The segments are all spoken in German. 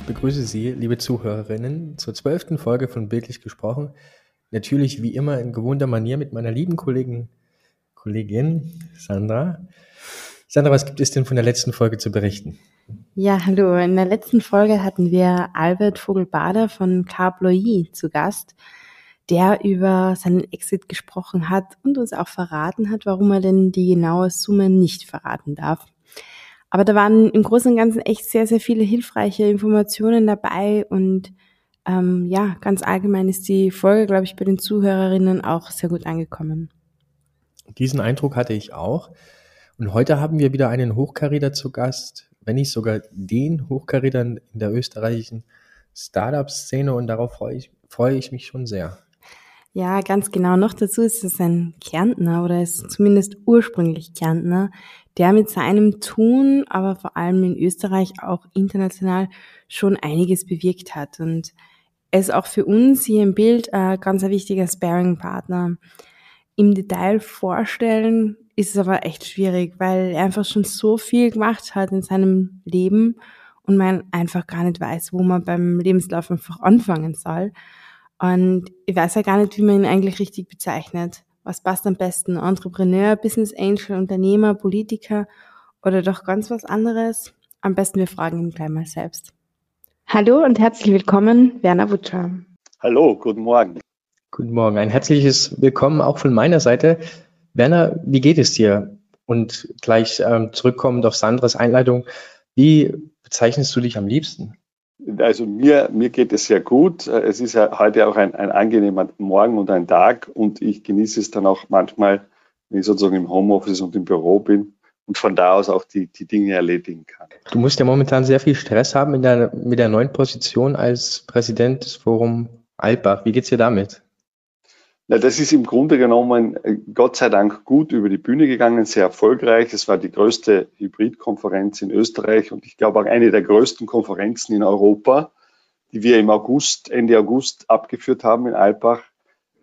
Ich begrüße Sie, liebe Zuhörerinnen, zur zwölften Folge von Bildlich gesprochen. Natürlich wie immer in gewohnter Manier mit meiner lieben Kollegin, Kollegin Sandra. Sandra, was gibt es denn von der letzten Folge zu berichten? Ja, hallo. In der letzten Folge hatten wir Albert Vogelbader von Carploy zu Gast, der über seinen Exit gesprochen hat und uns auch verraten hat, warum er denn die genaue Summe nicht verraten darf. Aber da waren im Großen und Ganzen echt sehr, sehr viele hilfreiche Informationen dabei und ähm, ja, ganz allgemein ist die Folge, glaube ich, bei den Zuhörerinnen auch sehr gut angekommen. Diesen Eindruck hatte ich auch. Und heute haben wir wieder einen Hochkaräter zu Gast, wenn nicht sogar den Hochkaräter in der österreichischen Startup-Szene und darauf freue ich, freue ich mich schon sehr. Ja, ganz genau. Noch dazu ist es ein Kärntner oder ist zumindest ursprünglich Kärntner, der mit seinem Tun, aber vor allem in Österreich auch international schon einiges bewirkt hat. Und er ist auch für uns hier im Bild ein ganz wichtiger Sparing-Partner. Im Detail vorstellen ist es aber echt schwierig, weil er einfach schon so viel gemacht hat in seinem Leben und man einfach gar nicht weiß, wo man beim Lebenslauf einfach anfangen soll. Und ich weiß ja gar nicht, wie man ihn eigentlich richtig bezeichnet. Was passt am besten? Entrepreneur, Business Angel, Unternehmer, Politiker oder doch ganz was anderes? Am besten wir fragen ihn gleich mal selbst. Hallo und herzlich willkommen, Werner Wutscher. Hallo, guten Morgen. Guten Morgen, ein herzliches Willkommen auch von meiner Seite. Werner, wie geht es dir? Und gleich ähm, zurückkommend auf Sandras Einleitung, wie bezeichnest du dich am liebsten? Also mir, mir geht es sehr gut. Es ist ja heute auch ein, ein angenehmer Morgen und ein Tag und ich genieße es dann auch manchmal, wenn ich sozusagen im Homeoffice und im Büro bin und von da aus auch die, die Dinge erledigen kann. Du musst ja momentan sehr viel Stress haben mit der, mit der neuen Position als Präsident des Forum Alpbach. Wie geht's dir damit? Na, das ist im Grunde genommen äh, Gott sei Dank gut über die Bühne gegangen, sehr erfolgreich. Es war die größte Hybridkonferenz in Österreich und ich glaube auch eine der größten Konferenzen in Europa, die wir im August, Ende August abgeführt haben in Alpbach.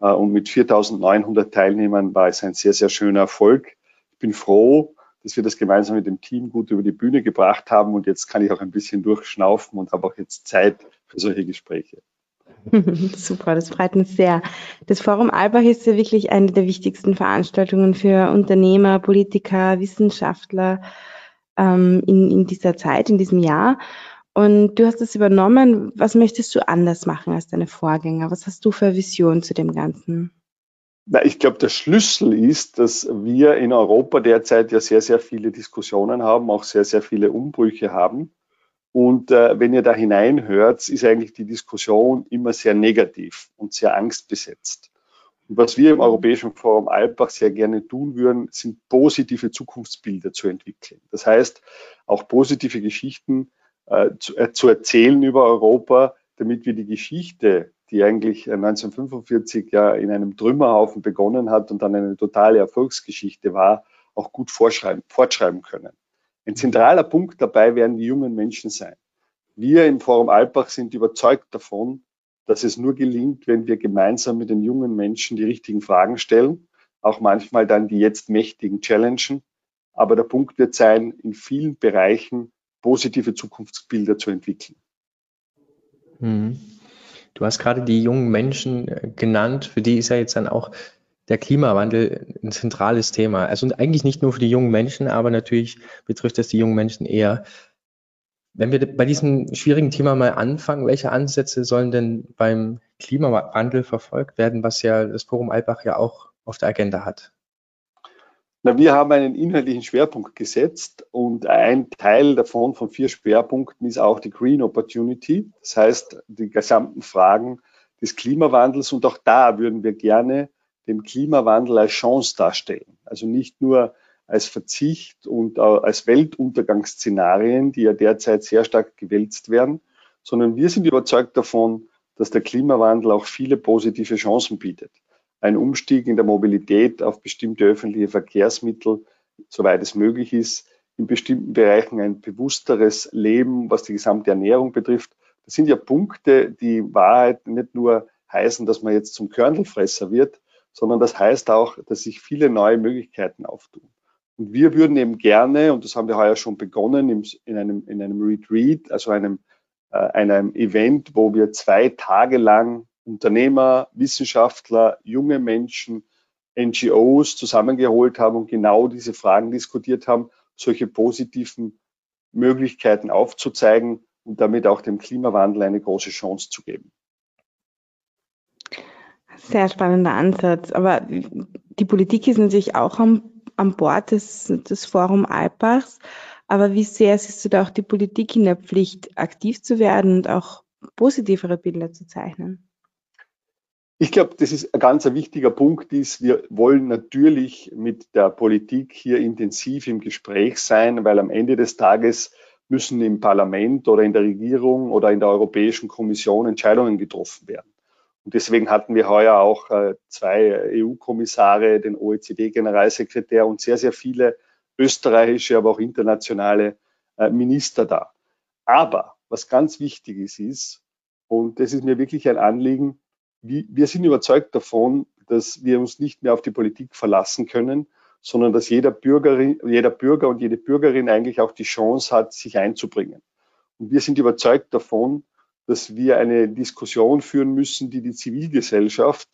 Äh, und mit 4.900 Teilnehmern war es ein sehr, sehr schöner Erfolg. Ich bin froh, dass wir das gemeinsam mit dem Team gut über die Bühne gebracht haben und jetzt kann ich auch ein bisschen durchschnaufen und habe auch jetzt Zeit für solche Gespräche. Super, das freut uns sehr. Das Forum Albach ist ja wirklich eine der wichtigsten Veranstaltungen für Unternehmer, Politiker, Wissenschaftler ähm, in, in dieser Zeit, in diesem Jahr. Und du hast es übernommen. Was möchtest du anders machen als deine Vorgänger? Was hast du für Vision zu dem Ganzen? Na, ich glaube, der Schlüssel ist, dass wir in Europa derzeit ja sehr, sehr viele Diskussionen haben, auch sehr, sehr viele Umbrüche haben. Und äh, wenn ihr da hineinhört, ist eigentlich die Diskussion immer sehr negativ und sehr angstbesetzt. Und was wir im Europäischen Forum Alpbach sehr gerne tun würden, sind positive Zukunftsbilder zu entwickeln. Das heißt, auch positive Geschichten äh, zu, äh, zu erzählen über Europa, damit wir die Geschichte, die eigentlich 1945 ja in einem Trümmerhaufen begonnen hat und dann eine totale Erfolgsgeschichte war, auch gut fortschreiben können. Ein zentraler Punkt dabei werden die jungen Menschen sein. Wir im Forum Alpbach sind überzeugt davon, dass es nur gelingt, wenn wir gemeinsam mit den jungen Menschen die richtigen Fragen stellen, auch manchmal dann die jetzt mächtigen challengen. Aber der Punkt wird sein, in vielen Bereichen positive Zukunftsbilder zu entwickeln. Mhm. Du hast gerade die jungen Menschen äh, genannt, für die ist ja jetzt dann auch der Klimawandel ein zentrales Thema. Also eigentlich nicht nur für die jungen Menschen, aber natürlich betrifft es die jungen Menschen eher. Wenn wir bei diesem schwierigen Thema mal anfangen, welche Ansätze sollen denn beim Klimawandel verfolgt werden, was ja das Forum Albach ja auch auf der Agenda hat? Na, wir haben einen inhaltlichen Schwerpunkt gesetzt und ein Teil davon von vier Schwerpunkten ist auch die Green Opportunity. Das heißt, die gesamten Fragen des Klimawandels und auch da würden wir gerne den Klimawandel als Chance darstellen. Also nicht nur als Verzicht und als Weltuntergangsszenarien, die ja derzeit sehr stark gewälzt werden, sondern wir sind überzeugt davon, dass der Klimawandel auch viele positive Chancen bietet. Ein Umstieg in der Mobilität auf bestimmte öffentliche Verkehrsmittel, soweit es möglich ist, in bestimmten Bereichen ein bewussteres Leben, was die gesamte Ernährung betrifft. Das sind ja Punkte, die Wahrheit nicht nur heißen, dass man jetzt zum Körnelfresser wird, sondern das heißt auch, dass sich viele neue Möglichkeiten auftun. Und wir würden eben gerne, und das haben wir heuer schon begonnen, in einem, in einem Retreat, also einem äh, einem Event, wo wir zwei Tage lang Unternehmer, Wissenschaftler, junge Menschen, NGOs zusammengeholt haben und genau diese Fragen diskutiert haben, solche positiven Möglichkeiten aufzuzeigen und damit auch dem Klimawandel eine große Chance zu geben. Sehr spannender Ansatz. Aber die Politik ist natürlich auch am, an Bord des, des Forum Alpbachs. Aber wie sehr siehst du da auch die Politik in der Pflicht, aktiv zu werden und auch positivere Bilder zu zeichnen? Ich glaube, das ist ein ganz wichtiger Punkt ist, wir wollen natürlich mit der Politik hier intensiv im Gespräch sein, weil am Ende des Tages müssen im Parlament oder in der Regierung oder in der Europäischen Kommission Entscheidungen getroffen werden. Und deswegen hatten wir heuer auch äh, zwei EU-Kommissare, den OECD-Generalsekretär und sehr, sehr viele österreichische, aber auch internationale äh, Minister da. Aber was ganz wichtig ist, ist, und das ist mir wirklich ein Anliegen, wir sind überzeugt davon, dass wir uns nicht mehr auf die Politik verlassen können, sondern dass jeder, Bürgerin, jeder Bürger und jede Bürgerin eigentlich auch die Chance hat, sich einzubringen. Und wir sind überzeugt davon, dass wir eine Diskussion führen müssen, die die Zivilgesellschaft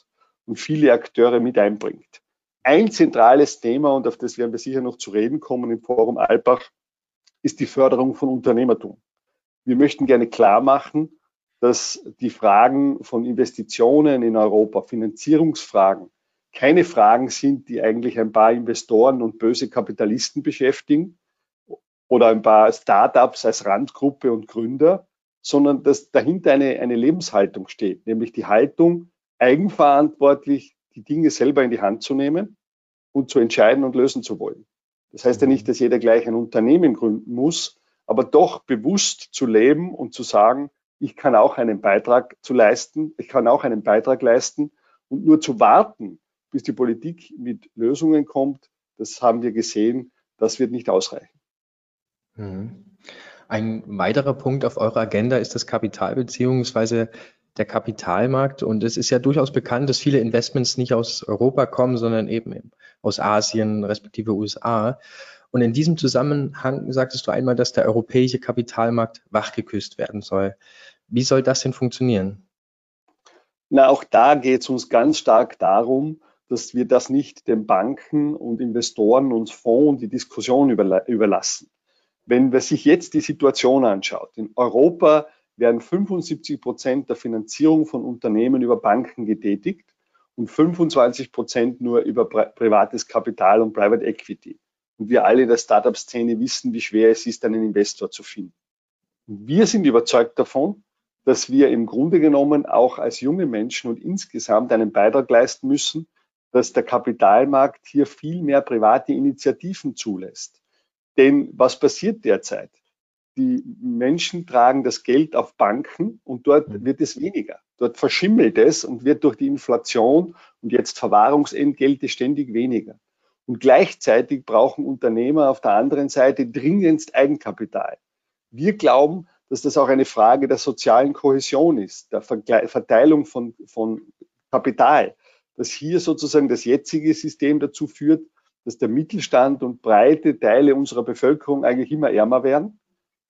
und viele Akteure mit einbringt. Ein zentrales Thema, und auf das werden wir sicher noch zu reden kommen im Forum Alpbach, ist die Förderung von Unternehmertum. Wir möchten gerne klar machen, dass die Fragen von Investitionen in Europa, Finanzierungsfragen, keine Fragen sind, die eigentlich ein paar Investoren und böse Kapitalisten beschäftigen oder ein paar Startups als Randgruppe und Gründer, sondern dass dahinter eine, eine Lebenshaltung steht, nämlich die Haltung, eigenverantwortlich die Dinge selber in die Hand zu nehmen und zu entscheiden und lösen zu wollen. Das heißt ja nicht, dass jeder gleich ein Unternehmen gründen muss, aber doch bewusst zu leben und zu sagen, ich kann auch einen Beitrag zu leisten, ich kann auch einen Beitrag leisten und nur zu warten, bis die Politik mit Lösungen kommt, das haben wir gesehen, das wird nicht ausreichen. Mhm. Ein weiterer Punkt auf eurer Agenda ist das Kapital beziehungsweise der Kapitalmarkt. Und es ist ja durchaus bekannt, dass viele Investments nicht aus Europa kommen, sondern eben aus Asien respektive USA. Und in diesem Zusammenhang sagtest du einmal, dass der europäische Kapitalmarkt wachgeküsst werden soll. Wie soll das denn funktionieren? Na, auch da geht es uns ganz stark darum, dass wir das nicht den Banken und Investoren und Fonds die Diskussion überlassen. Wenn man sich jetzt die Situation anschaut, in Europa werden 75 Prozent der Finanzierung von Unternehmen über Banken getätigt und 25 Prozent nur über privates Kapital und Private Equity. Und wir alle in der Startup-Szene wissen, wie schwer es ist, einen Investor zu finden. Wir sind überzeugt davon, dass wir im Grunde genommen auch als junge Menschen und insgesamt einen Beitrag leisten müssen, dass der Kapitalmarkt hier viel mehr private Initiativen zulässt. Denn was passiert derzeit? Die Menschen tragen das Geld auf Banken und dort mhm. wird es weniger. Dort verschimmelt es und wird durch die Inflation und jetzt Verwahrungsentgelte ständig weniger. Und gleichzeitig brauchen Unternehmer auf der anderen Seite dringendst Eigenkapital. Wir glauben, dass das auch eine Frage der sozialen Kohäsion ist, der Verteilung von, von Kapital, dass hier sozusagen das jetzige System dazu führt, dass der Mittelstand und breite Teile unserer Bevölkerung eigentlich immer ärmer werden.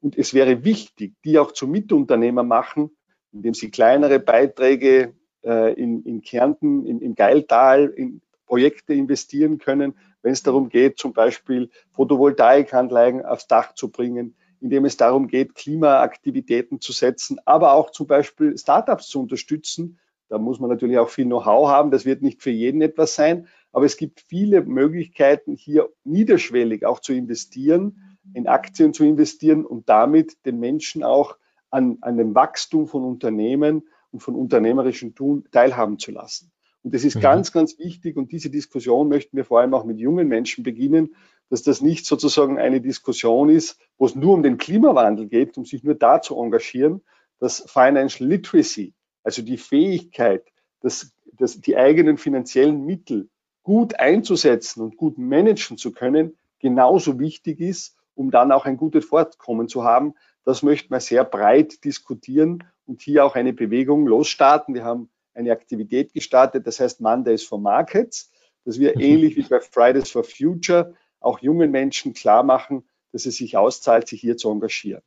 Und es wäre wichtig, die auch zu Mitunternehmer machen, indem sie kleinere Beiträge äh, in, in Kärnten, in, im Geiltal, in Projekte investieren können, wenn es darum geht, zum Beispiel Photovoltaikanlagen aufs Dach zu bringen, indem es darum geht, Klimaaktivitäten zu setzen, aber auch zum Beispiel Startups zu unterstützen. Da muss man natürlich auch viel Know-how haben. Das wird nicht für jeden etwas sein, aber es gibt viele Möglichkeiten, hier niederschwellig auch zu investieren, in Aktien zu investieren und damit den Menschen auch an, an dem Wachstum von Unternehmen und von unternehmerischen Tun teilhaben zu lassen. Und das ist mhm. ganz, ganz wichtig. Und diese Diskussion möchten wir vor allem auch mit jungen Menschen beginnen, dass das nicht sozusagen eine Diskussion ist, wo es nur um den Klimawandel geht, um sich nur da zu engagieren, dass Financial Literacy, also die Fähigkeit, dass, dass die eigenen finanziellen Mittel gut einzusetzen und gut managen zu können, genauso wichtig ist, um dann auch ein gutes Fortkommen zu haben. Das möchten wir sehr breit diskutieren und hier auch eine Bewegung losstarten. Wir haben eine Aktivität gestartet, das heißt Mondays for Markets, dass wir mhm. ähnlich wie bei Fridays for Future auch jungen Menschen klar machen, dass es sich auszahlt, sich hier zu engagieren.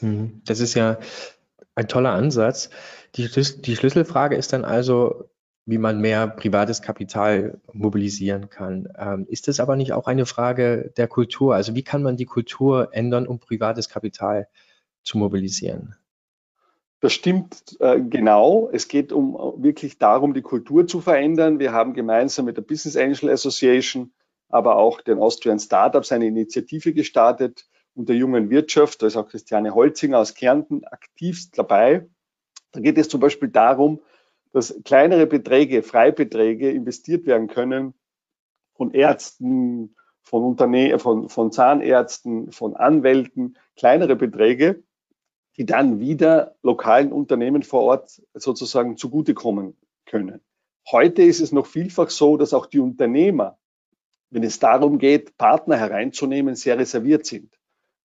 Hm, das ist ja ein toller Ansatz. Die, die Schlüsselfrage ist dann also, wie man mehr privates Kapital mobilisieren kann. Ähm, ist es aber nicht auch eine Frage der Kultur? Also wie kann man die Kultur ändern, um privates Kapital zu mobilisieren? Das stimmt äh, genau. Es geht um wirklich darum, die Kultur zu verändern. Wir haben gemeinsam mit der Business Angel Association, aber auch den Austrian Startups eine Initiative gestartet und der jungen Wirtschaft. Da ist auch Christiane Holzinger aus Kärnten aktivst dabei. Da geht es zum Beispiel darum, dass kleinere Beträge, Freibeträge investiert werden können von Ärzten, von Unternehmen, von, von Zahnärzten, von Anwälten, kleinere Beträge, die dann wieder lokalen Unternehmen vor Ort sozusagen zugutekommen können. Heute ist es noch vielfach so, dass auch die Unternehmer, wenn es darum geht, Partner hereinzunehmen, sehr reserviert sind.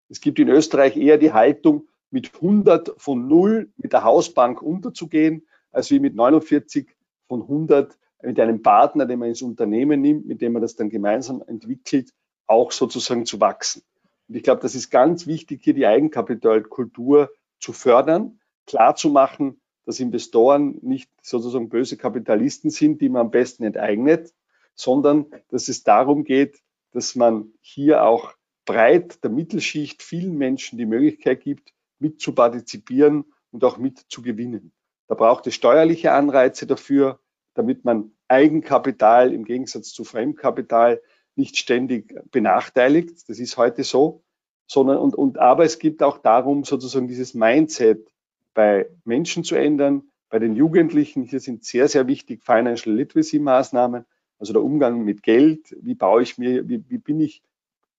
Es gibt in Österreich eher die Haltung, mit 100 von 0 mit der Hausbank unterzugehen, als wie mit 49 von 100 mit einem Partner, den man ins Unternehmen nimmt, mit dem man das dann gemeinsam entwickelt, auch sozusagen zu wachsen. Und ich glaube, das ist ganz wichtig, hier die Eigenkapitalkultur zu fördern, klar zu machen, dass Investoren nicht sozusagen böse Kapitalisten sind, die man am besten enteignet, sondern dass es darum geht, dass man hier auch breit der Mittelschicht vielen Menschen die Möglichkeit gibt, mit zu partizipieren und auch mit zu gewinnen. Da braucht es steuerliche Anreize dafür, damit man Eigenkapital im Gegensatz zu Fremdkapital nicht ständig benachteiligt. Das ist heute so. Sondern, und, und, aber es gibt auch darum, sozusagen dieses Mindset bei Menschen zu ändern, bei den Jugendlichen. Hier sind sehr, sehr wichtig Financial Literacy Maßnahmen, also der Umgang mit Geld. Wie baue ich mir, wie, wie bin ich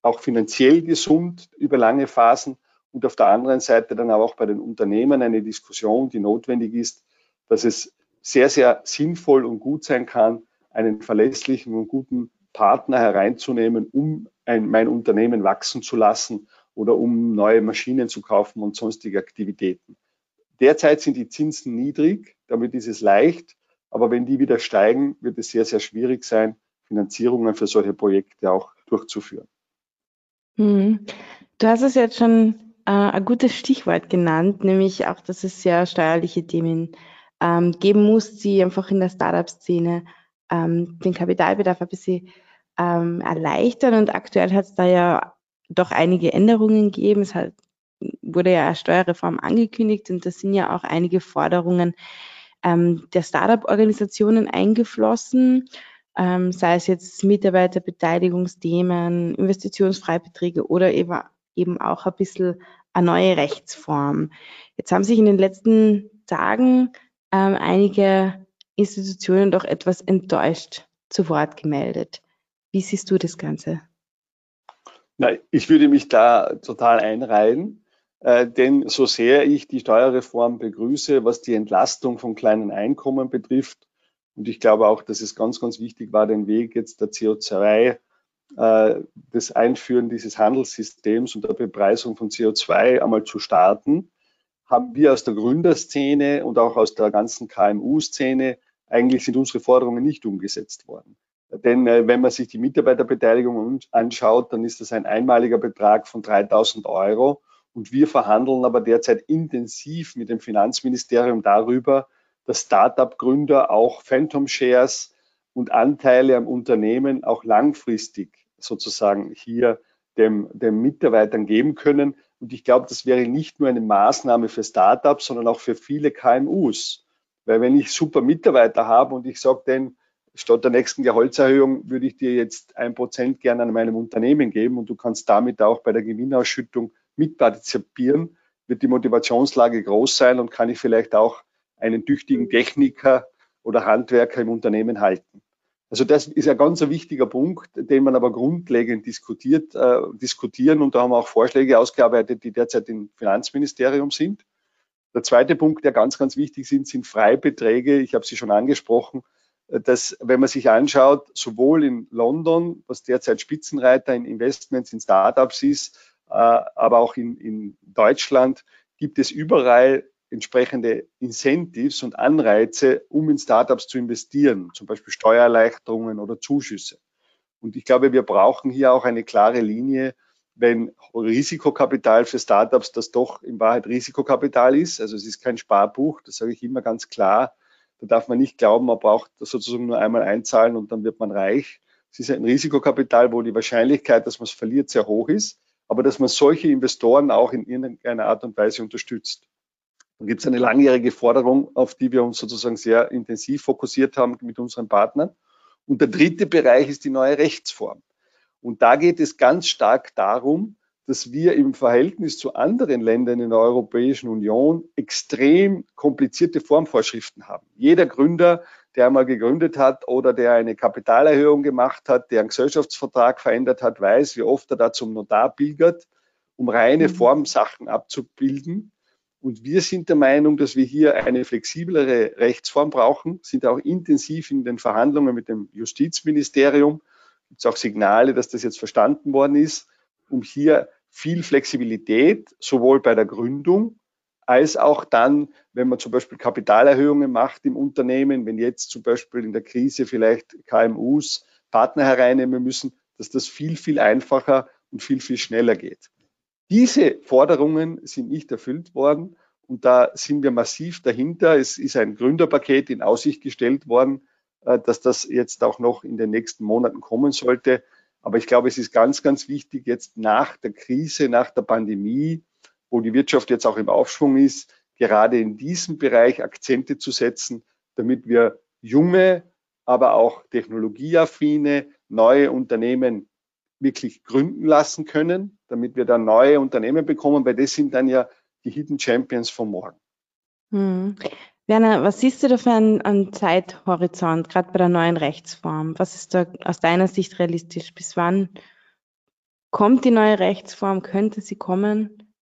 auch finanziell gesund über lange Phasen? und auf der anderen Seite dann aber auch bei den Unternehmen eine Diskussion, die notwendig ist, dass es sehr, sehr sinnvoll und gut sein kann, einen verlässlichen und guten Partner hereinzunehmen, um ein, mein Unternehmen wachsen zu lassen oder um neue Maschinen zu kaufen und sonstige Aktivitäten. Derzeit sind die Zinsen niedrig, damit ist es leicht, aber wenn die wieder steigen, wird es sehr, sehr schwierig sein, Finanzierungen für solche Projekte auch durchzuführen. Hm. Du hast es jetzt schon äh, ein gutes Stichwort genannt, nämlich auch, dass es sehr steuerliche Themen ähm, geben muss, die einfach in der Startup-Szene ähm, den Kapitalbedarf ein bisschen ähm, erleichtern. Und aktuell hat es da ja doch einige Änderungen gegeben. Es hat, wurde ja eine Steuerreform angekündigt und da sind ja auch einige Forderungen ähm, der Startup-Organisationen eingeflossen, ähm, sei es jetzt Mitarbeiterbeteiligungsthemen, Investitionsfreibeträge oder eben, eben auch ein bisschen eine neue Rechtsform. Jetzt haben sich in den letzten Tagen ähm, einige Institutionen doch etwas enttäuscht zu Wort gemeldet. Wie siehst du das Ganze? Na, ich würde mich da total einreihen, äh, denn so sehr ich die Steuerreform begrüße, was die Entlastung von kleinen Einkommen betrifft, und ich glaube auch, dass es ganz, ganz wichtig war, den Weg jetzt der CO2 äh, das Einführen dieses Handelssystems und der Bepreisung von CO2 einmal zu starten, haben wir aus der Gründerszene und auch aus der ganzen KMU-Szene eigentlich sind unsere Forderungen nicht umgesetzt worden. Denn äh, wenn man sich die Mitarbeiterbeteiligung anschaut, dann ist das ein einmaliger Betrag von 3000 Euro. Und wir verhandeln aber derzeit intensiv mit dem Finanzministerium darüber, dass Start-up-Gründer auch Phantom Shares und Anteile am Unternehmen auch langfristig sozusagen hier dem, dem Mitarbeitern geben können. Und ich glaube, das wäre nicht nur eine Maßnahme für Startups, sondern auch für viele KMUs. Weil wenn ich super Mitarbeiter habe und ich sage denen, statt der nächsten Gehaltserhöhung würde ich dir jetzt ein Prozent gerne an meinem Unternehmen geben und du kannst damit auch bei der Gewinnausschüttung mitpartizipieren, wird die Motivationslage groß sein und kann ich vielleicht auch einen tüchtigen Techniker oder Handwerker im Unternehmen halten. Also das ist ein ganz wichtiger Punkt, den man aber grundlegend diskutiert, äh, diskutieren und da haben wir auch Vorschläge ausgearbeitet, die derzeit im Finanzministerium sind. Der zweite Punkt, der ganz, ganz wichtig sind, sind Freibeträge. Ich habe sie schon angesprochen, äh, dass wenn man sich anschaut, sowohl in London, was derzeit Spitzenreiter in Investments in Startups ist, äh, aber auch in, in Deutschland, gibt es überall entsprechende Incentives und Anreize, um in Startups zu investieren, zum Beispiel Steuererleichterungen oder Zuschüsse. Und ich glaube, wir brauchen hier auch eine klare Linie, wenn Risikokapital für Startups das doch in Wahrheit Risikokapital ist. Also es ist kein Sparbuch, das sage ich immer ganz klar. Da darf man nicht glauben, man braucht sozusagen nur einmal einzahlen und dann wird man reich. Es ist ein Risikokapital, wo die Wahrscheinlichkeit, dass man es verliert, sehr hoch ist, aber dass man solche Investoren auch in irgendeiner Art und Weise unterstützt. Dann gibt es eine langjährige Forderung, auf die wir uns sozusagen sehr intensiv fokussiert haben mit unseren Partnern. Und der dritte Bereich ist die neue Rechtsform. Und da geht es ganz stark darum, dass wir im Verhältnis zu anderen Ländern in der Europäischen Union extrem komplizierte Formvorschriften haben. Jeder Gründer, der mal gegründet hat oder der eine Kapitalerhöhung gemacht hat, der einen Gesellschaftsvertrag verändert hat, weiß, wie oft er da zum Notar pilgert, um reine mhm. Formsachen abzubilden. Und wir sind der Meinung, dass wir hier eine flexiblere Rechtsform brauchen, sind auch intensiv in den Verhandlungen mit dem Justizministerium. Gibt es auch Signale, dass das jetzt verstanden worden ist, um hier viel Flexibilität, sowohl bei der Gründung als auch dann, wenn man zum Beispiel Kapitalerhöhungen macht im Unternehmen, wenn jetzt zum Beispiel in der Krise vielleicht KMUs Partner hereinnehmen müssen, dass das viel, viel einfacher und viel, viel schneller geht. Diese Forderungen sind nicht erfüllt worden und da sind wir massiv dahinter. Es ist ein Gründerpaket in Aussicht gestellt worden, äh, dass das jetzt auch noch in den nächsten Monaten kommen sollte. Aber ich glaube, es ist ganz, ganz wichtig, jetzt nach der Krise, nach der Pandemie, wo die Wirtschaft jetzt auch im Aufschwung ist, gerade in diesem Bereich Akzente zu setzen, damit wir junge, aber auch technologieaffine, neue Unternehmen wirklich gründen lassen können, damit wir dann neue Unternehmen bekommen, weil das sind dann ja die Hidden Champions von morgen. Hm. Werner, was siehst du da für einen, einen Zeithorizont, gerade bei der neuen Rechtsform? Was ist da aus deiner Sicht realistisch? Bis wann kommt die neue Rechtsform? Könnte sie kommen?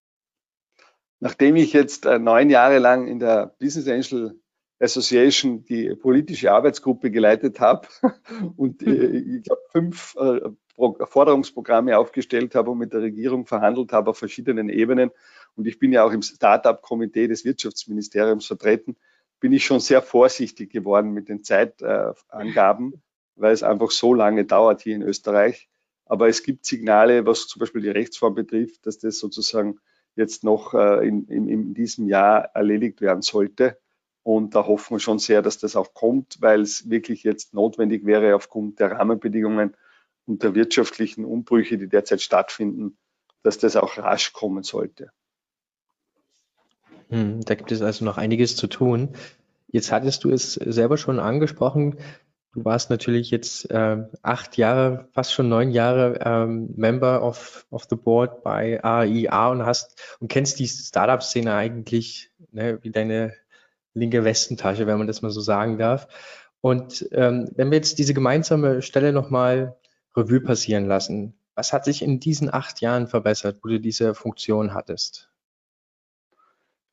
Nachdem ich jetzt äh, neun Jahre lang in der Business Angel Association die politische Arbeitsgruppe geleitet habe und äh, ich glaube fünf äh, Forderungsprogramme aufgestellt habe und mit der Regierung verhandelt habe auf verschiedenen Ebenen und ich bin ja auch im Startup-Komitee des Wirtschaftsministeriums vertreten, bin ich schon sehr vorsichtig geworden mit den Zeitangaben, weil es einfach so lange dauert hier in Österreich. Aber es gibt Signale, was zum Beispiel die Rechtsform betrifft, dass das sozusagen jetzt noch äh, in, in, in diesem Jahr erledigt werden sollte. Und da hoffen wir schon sehr, dass das auch kommt, weil es wirklich jetzt notwendig wäre aufgrund der Rahmenbedingungen und der wirtschaftlichen Umbrüche, die derzeit stattfinden, dass das auch rasch kommen sollte. Hm, da gibt es also noch einiges zu tun. Jetzt hattest du es selber schon angesprochen. Du warst natürlich jetzt äh, acht Jahre, fast schon neun Jahre ähm, Member of, of the Board bei AIA und hast und kennst die Startup-Szene eigentlich ne, wie deine linke Westentasche, wenn man das mal so sagen darf. Und ähm, wenn wir jetzt diese gemeinsame Stelle nochmal Revue passieren lassen, was hat sich in diesen acht Jahren verbessert, wo du diese Funktion hattest?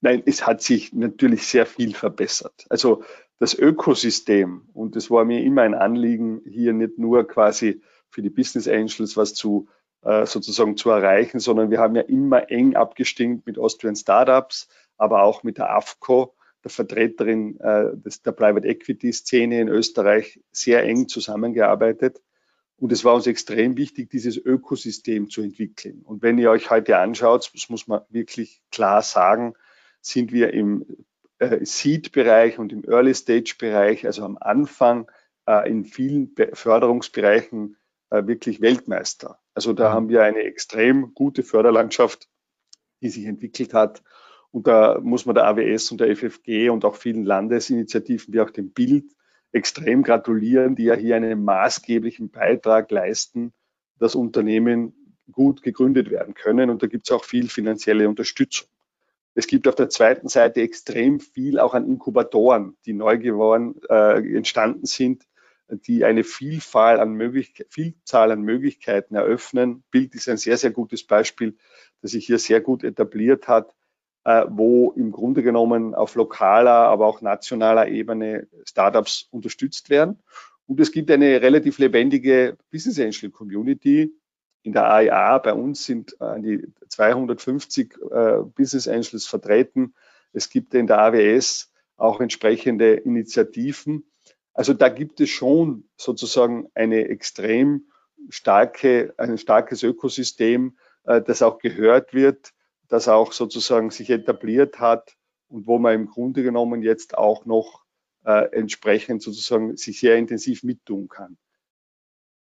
Nein, es hat sich natürlich sehr viel verbessert. Also das Ökosystem, und es war mir immer ein Anliegen, hier nicht nur quasi für die Business Angels was zu äh, sozusagen zu erreichen, sondern wir haben ja immer eng abgestimmt mit Austrian Startups, aber auch mit der AFCO, der Vertreterin äh, der Private Equity Szene in Österreich, sehr eng zusammengearbeitet. Und es war uns extrem wichtig, dieses Ökosystem zu entwickeln. Und wenn ihr euch heute anschaut, das muss man wirklich klar sagen, sind wir im äh, Seed-Bereich und im Early-Stage-Bereich, also am Anfang äh, in vielen Be Förderungsbereichen äh, wirklich Weltmeister. Also da mhm. haben wir eine extrem gute Förderlandschaft, die sich entwickelt hat. Und da muss man der AWS und der FFG und auch vielen Landesinitiativen wie auch dem Bild extrem gratulieren, die ja hier einen maßgeblichen Beitrag leisten, dass Unternehmen gut gegründet werden können. Und da gibt es auch viel finanzielle Unterstützung. Es gibt auf der zweiten Seite extrem viel auch an Inkubatoren, die neu geworden, äh, entstanden sind, die eine Vielfalt an Vielzahl an Möglichkeiten eröffnen. Bild ist ein sehr, sehr gutes Beispiel, das sich hier sehr gut etabliert hat, wo im Grunde genommen auf lokaler, aber auch nationaler Ebene Startups unterstützt werden. Und es gibt eine relativ lebendige Business Angel Community, in der AIA bei uns sind äh, die 250 äh, Business Angels vertreten. Es gibt in der AWS auch entsprechende Initiativen. Also da gibt es schon sozusagen eine extrem starke, ein starkes Ökosystem, äh, das auch gehört wird, das auch sozusagen sich etabliert hat und wo man im Grunde genommen jetzt auch noch äh, entsprechend sozusagen sich sehr intensiv mittun kann.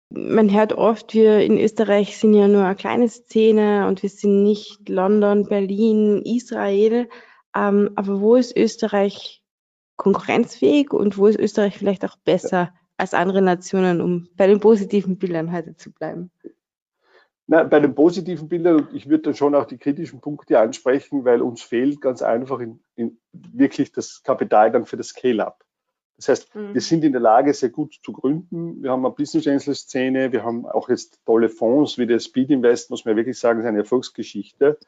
Man hört oft, wir in Österreich sind ja nur eine kleine Szene und wir sind nicht London, Berlin, Israel. Ähm, aber wo ist Österreich konkurrenzfähig und wo ist Österreich vielleicht auch besser als andere Nationen, um bei den positiven Bildern heute zu bleiben? Na, bei den positiven Bildern, ich würde dann schon auch die kritischen Punkte ansprechen, weil uns fehlt ganz einfach in, in wirklich das Kapital dann für das Scale-up. Das heißt, mhm. wir sind in der Lage, sehr gut zu gründen. Wir haben eine Business Angel Szene. Wir haben auch jetzt tolle Fonds wie der Speed Invest, muss man wirklich sagen, ist eine Erfolgsgeschichte,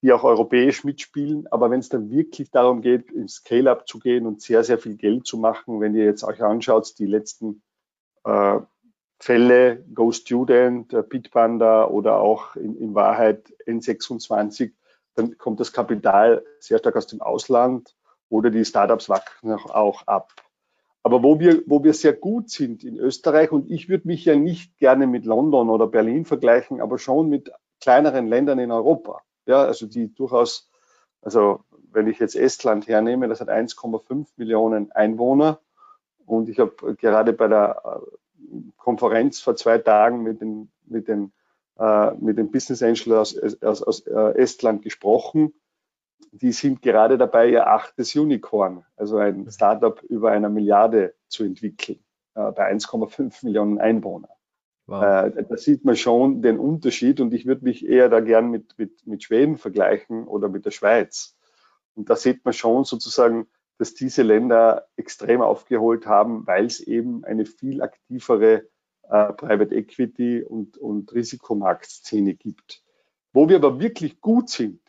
die auch europäisch mitspielen. Aber wenn es dann wirklich darum geht, ins Scale-up zu gehen und sehr, sehr viel Geld zu machen, wenn ihr jetzt euch anschaut, die letzten äh, Fälle, Go Student, äh, Bitpanda oder auch in, in Wahrheit N26, dann kommt das Kapital sehr stark aus dem Ausland oder die Startups wachsen auch ab. Aber wo wir, wo wir sehr gut sind in Österreich, und ich würde mich ja nicht gerne mit London oder Berlin vergleichen, aber schon mit kleineren Ländern in Europa. Ja, also die durchaus, also wenn ich jetzt Estland hernehme, das hat 1,5 Millionen Einwohner. Und ich habe gerade bei der Konferenz vor zwei Tagen mit den, mit den, äh, mit den Business Angel aus, aus, aus äh, Estland gesprochen. Die sind gerade dabei, ihr achtes Unicorn, also ein Startup über einer Milliarde zu entwickeln, äh, bei 1,5 Millionen Einwohnern. Wow. Äh, da sieht man schon den Unterschied und ich würde mich eher da gern mit, mit, mit Schweden vergleichen oder mit der Schweiz. Und da sieht man schon sozusagen, dass diese Länder extrem aufgeholt haben, weil es eben eine viel aktivere äh, Private Equity und, und Risikomarktszene gibt. Wo wir aber wirklich gut sind,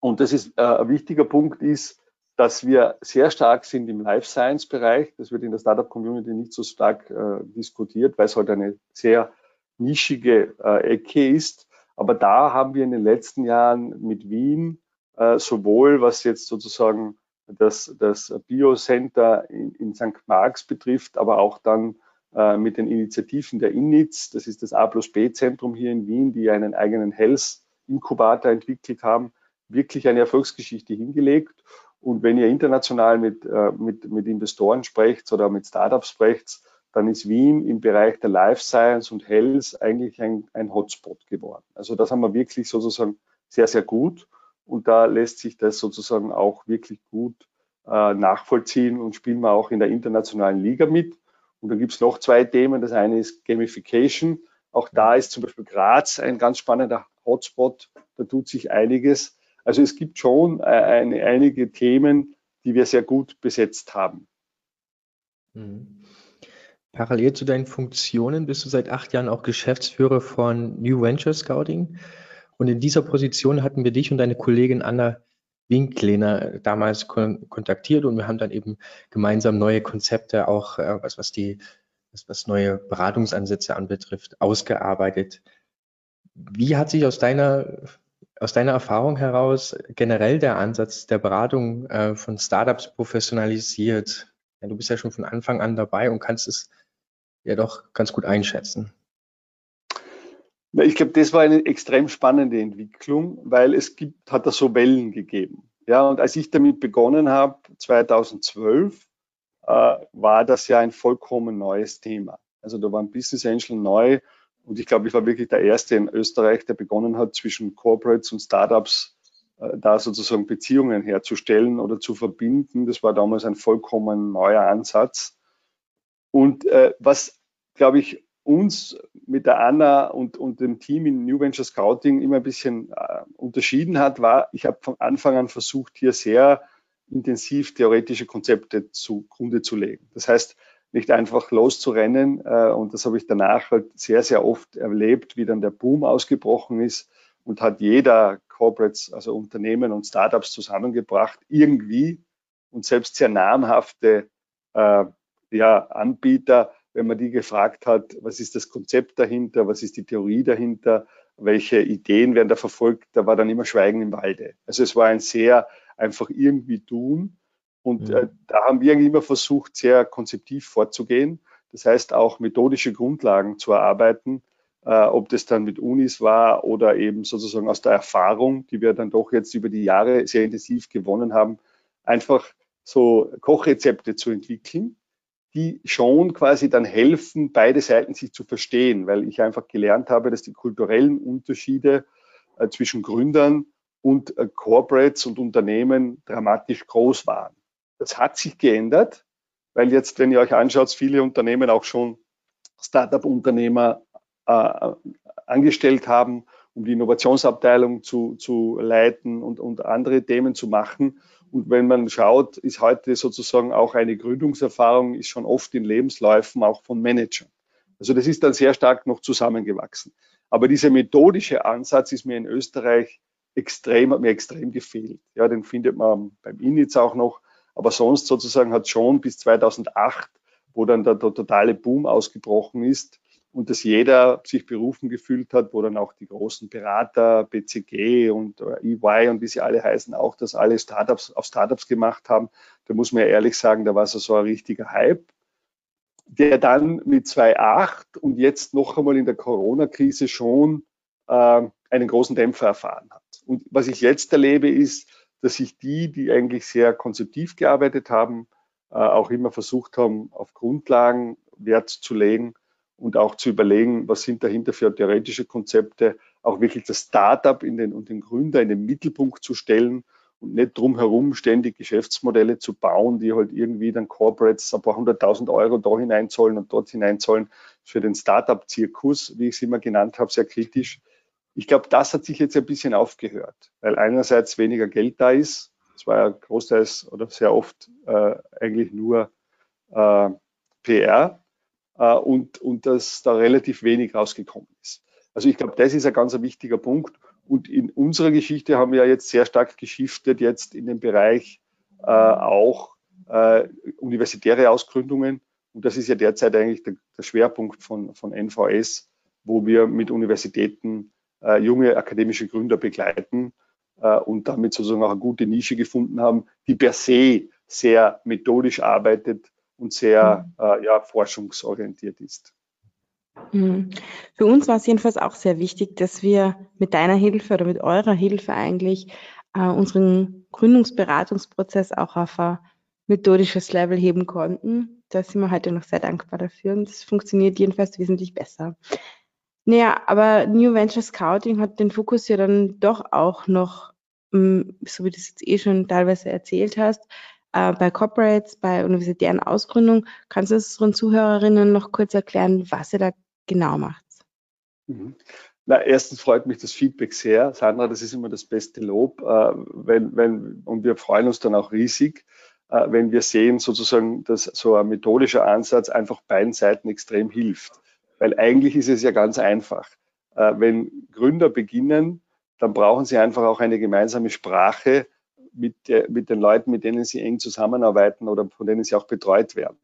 und das ist äh, ein wichtiger Punkt, ist, dass wir sehr stark sind im Life Science Bereich. Das wird in der Startup Community nicht so stark äh, diskutiert, weil es halt eine sehr nischige äh, Ecke ist. Aber da haben wir in den letzten Jahren mit Wien äh, sowohl was jetzt sozusagen das, das Biocenter in, in St. Marx betrifft, aber auch dann äh, mit den Initiativen der INITS, das ist das A plus B Zentrum hier in Wien, die einen eigenen Health Inkubator entwickelt haben, wirklich eine Erfolgsgeschichte hingelegt. Und wenn ihr international mit, äh, mit, mit Investoren sprecht oder mit Startups sprecht, dann ist Wien im Bereich der Life Science und Health eigentlich ein, ein Hotspot geworden. Also das haben wir wirklich sozusagen sehr, sehr gut. Und da lässt sich das sozusagen auch wirklich gut äh, nachvollziehen und spielen wir auch in der internationalen Liga mit. Und da gibt es noch zwei Themen. Das eine ist Gamification. Auch da ist zum Beispiel Graz ein ganz spannender Hotspot. Da tut sich einiges. Also es gibt schon äh, eine, einige Themen, die wir sehr gut besetzt haben. Mhm. Parallel zu deinen Funktionen bist du seit acht Jahren auch Geschäftsführer von New Venture Scouting. Und in dieser Position hatten wir dich und deine Kollegin Anna Winklehner damals kon kontaktiert und wir haben dann eben gemeinsam neue Konzepte auch, äh, was, was die, was, was neue Beratungsansätze anbetrifft, ausgearbeitet. Wie hat sich aus deiner, aus deiner Erfahrung heraus generell der Ansatz der Beratung äh, von Startups professionalisiert? Ja, du bist ja schon von Anfang an dabei und kannst es ja doch ganz gut einschätzen. Ich glaube, das war eine extrem spannende Entwicklung, weil es gibt, hat da so Wellen gegeben. Ja, und als ich damit begonnen habe, 2012, äh, war das ja ein vollkommen neues Thema. Also da war ein Business Angel neu und ich glaube, ich war wirklich der Erste in Österreich, der begonnen hat, zwischen Corporates und Startups äh, da sozusagen Beziehungen herzustellen oder zu verbinden. Das war damals ein vollkommen neuer Ansatz. Und äh, was, glaube ich, uns mit der Anna und, und dem Team in New Venture Scouting immer ein bisschen äh, unterschieden hat, war, ich habe von Anfang an versucht, hier sehr intensiv theoretische Konzepte zugrunde zu legen. Das heißt, nicht einfach loszurennen. Äh, und das habe ich danach halt sehr, sehr oft erlebt, wie dann der Boom ausgebrochen ist und hat jeder Corporates, also Unternehmen und Startups zusammengebracht, irgendwie und selbst sehr namhafte äh, ja, Anbieter wenn man die gefragt hat, was ist das Konzept dahinter, was ist die Theorie dahinter, welche Ideen werden da verfolgt, da war dann immer Schweigen im Walde. Also es war ein sehr einfach irgendwie tun. Und äh, da haben wir immer versucht, sehr konzeptiv vorzugehen. Das heißt auch methodische Grundlagen zu erarbeiten, äh, äh, ob das dann mit Unis war oder eben sozusagen aus der Erfahrung, die wir dann doch jetzt über die Jahre sehr intensiv gewonnen haben, einfach so Kochrezepte zu entwickeln, die schon quasi dann helfen, beide Seiten sich zu verstehen, weil ich einfach gelernt habe, dass die kulturellen Unterschiede äh, zwischen Gründern und äh, Corporates und Unternehmen dramatisch groß waren. Das hat sich geändert, weil jetzt, wenn ihr euch anschaut, viele Unternehmen auch schon Startup-Unternehmer äh, angestellt haben, um die Innovationsabteilung zu, zu leiten und, und andere Themen zu machen. Und wenn man schaut, ist heute sozusagen auch eine Gründungserfahrung, ist schon oft in Lebensläufen auch von Managern. Also das ist dann sehr stark noch zusammengewachsen. Aber dieser methodische Ansatz ist mir in Österreich extrem, hat mir extrem gefehlt. Ja, den findet man beim INITS auch noch. Aber sonst sozusagen hat schon bis 2008, wo dann der, der totale Boom ausgebrochen ist, und dass jeder sich berufen gefühlt hat, wo dann auch die großen Berater, BCG und EY und wie sie alle heißen, auch das alle Startups auf Startups gemacht haben. Da muss man ja ehrlich sagen, da war es so ein richtiger Hype, der dann mit 2.8 und jetzt noch einmal in der Corona-Krise schon äh, einen großen Dämpfer erfahren hat. Und was ich jetzt erlebe, ist, dass sich die, die eigentlich sehr konzeptiv gearbeitet haben, äh, auch immer versucht haben, auf Grundlagen Wert zu legen und auch zu überlegen, was sind dahinter für theoretische Konzepte, auch wirklich das Startup in den, und den Gründer in den Mittelpunkt zu stellen und nicht drumherum ständig Geschäftsmodelle zu bauen, die halt irgendwie dann Corporates ein paar hunderttausend Euro da hineinzahlen und dort hineinzahlen für den Startup-Zirkus, wie ich es immer genannt habe, sehr kritisch. Ich glaube, das hat sich jetzt ein bisschen aufgehört, weil einerseits weniger Geld da ist. Es war ja großteils oder sehr oft äh, eigentlich nur äh, PR äh, und, und dass da relativ wenig rausgekommen ist. Also ich glaube, das ist ein ganz wichtiger Punkt. Und in unserer Geschichte haben wir jetzt sehr stark geschiftet jetzt in den Bereich äh, auch äh, universitäre Ausgründungen. Und das ist ja derzeit eigentlich der, der Schwerpunkt von, von NVS, wo wir mit Universitäten äh, junge akademische Gründer begleiten äh, und damit sozusagen auch eine gute Nische gefunden haben, die per se sehr methodisch arbeitet und sehr mhm. äh, ja, forschungsorientiert ist. Mhm. Für uns war es jedenfalls auch sehr wichtig, dass wir mit deiner Hilfe oder mit eurer Hilfe eigentlich äh, unseren Gründungsberatungsprozess auch auf ein methodisches Level heben konnten. Da sind wir heute noch sehr dankbar dafür und es funktioniert jedenfalls wesentlich besser. Naja, aber New Venture Scouting hat den Fokus ja dann doch auch noch, mm, so wie du es jetzt eh schon teilweise erzählt hast, äh, bei Corporates, bei universitären Ausgründungen. Kannst du unseren Zuhörerinnen noch kurz erklären, was ihr da genau macht? Mhm. Na, erstens freut mich das Feedback sehr. Sandra, das ist immer das beste Lob. Äh, wenn, wenn, und wir freuen uns dann auch riesig, äh, wenn wir sehen, sozusagen, dass so ein methodischer Ansatz einfach beiden Seiten extrem hilft. Weil eigentlich ist es ja ganz einfach. Äh, wenn Gründer beginnen, dann brauchen sie einfach auch eine gemeinsame Sprache, mit, der, mit den Leuten, mit denen sie eng zusammenarbeiten oder von denen sie auch betreut werden.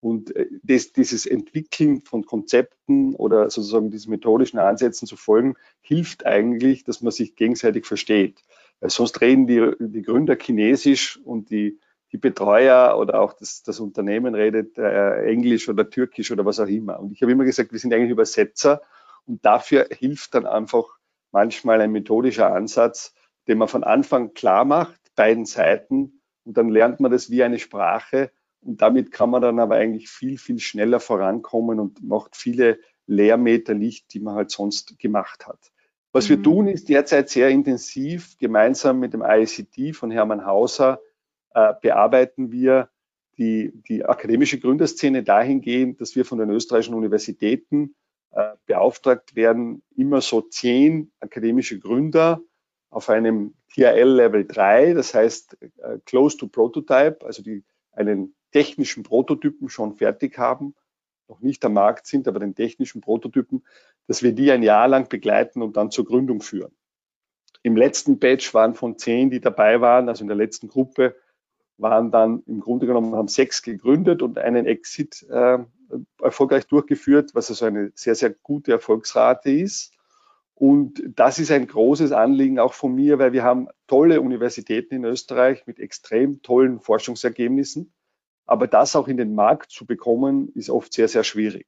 Und äh, das, dieses Entwickeln von Konzepten oder sozusagen diesen methodischen Ansätzen zu folgen, hilft eigentlich, dass man sich gegenseitig versteht. Weil sonst reden die, die Gründer Chinesisch und die, die Betreuer oder auch das, das Unternehmen redet äh, Englisch oder Türkisch oder was auch immer. Und ich habe immer gesagt, wir sind eigentlich Übersetzer und dafür hilft dann einfach manchmal ein methodischer Ansatz, den man von Anfang klar macht, beiden Seiten, und dann lernt man das wie eine Sprache und damit kann man dann aber eigentlich viel, viel schneller vorankommen und macht viele Lehrmeter nicht, die man halt sonst gemacht hat. Was mhm. wir tun, ist derzeit sehr intensiv, gemeinsam mit dem ICT von Hermann Hauser, äh, bearbeiten wir die, die akademische Gründerszene dahingehend, dass wir von den österreichischen Universitäten äh, beauftragt werden, immer so zehn akademische Gründer auf einem TRL Level 3, das heißt äh, Close to Prototype, also die einen technischen Prototypen schon fertig haben, noch nicht am Markt sind, aber den technischen Prototypen, dass wir die ein Jahr lang begleiten und dann zur Gründung führen. Im letzten Batch waren von zehn, die dabei waren, also in der letzten Gruppe, waren dann im Grunde genommen haben sechs gegründet und einen Exit äh, erfolgreich durchgeführt, was also eine sehr, sehr gute Erfolgsrate ist. Und das ist ein großes Anliegen auch von mir, weil wir haben tolle Universitäten in Österreich mit extrem tollen Forschungsergebnissen. Aber das auch in den Markt zu bekommen, ist oft sehr, sehr schwierig.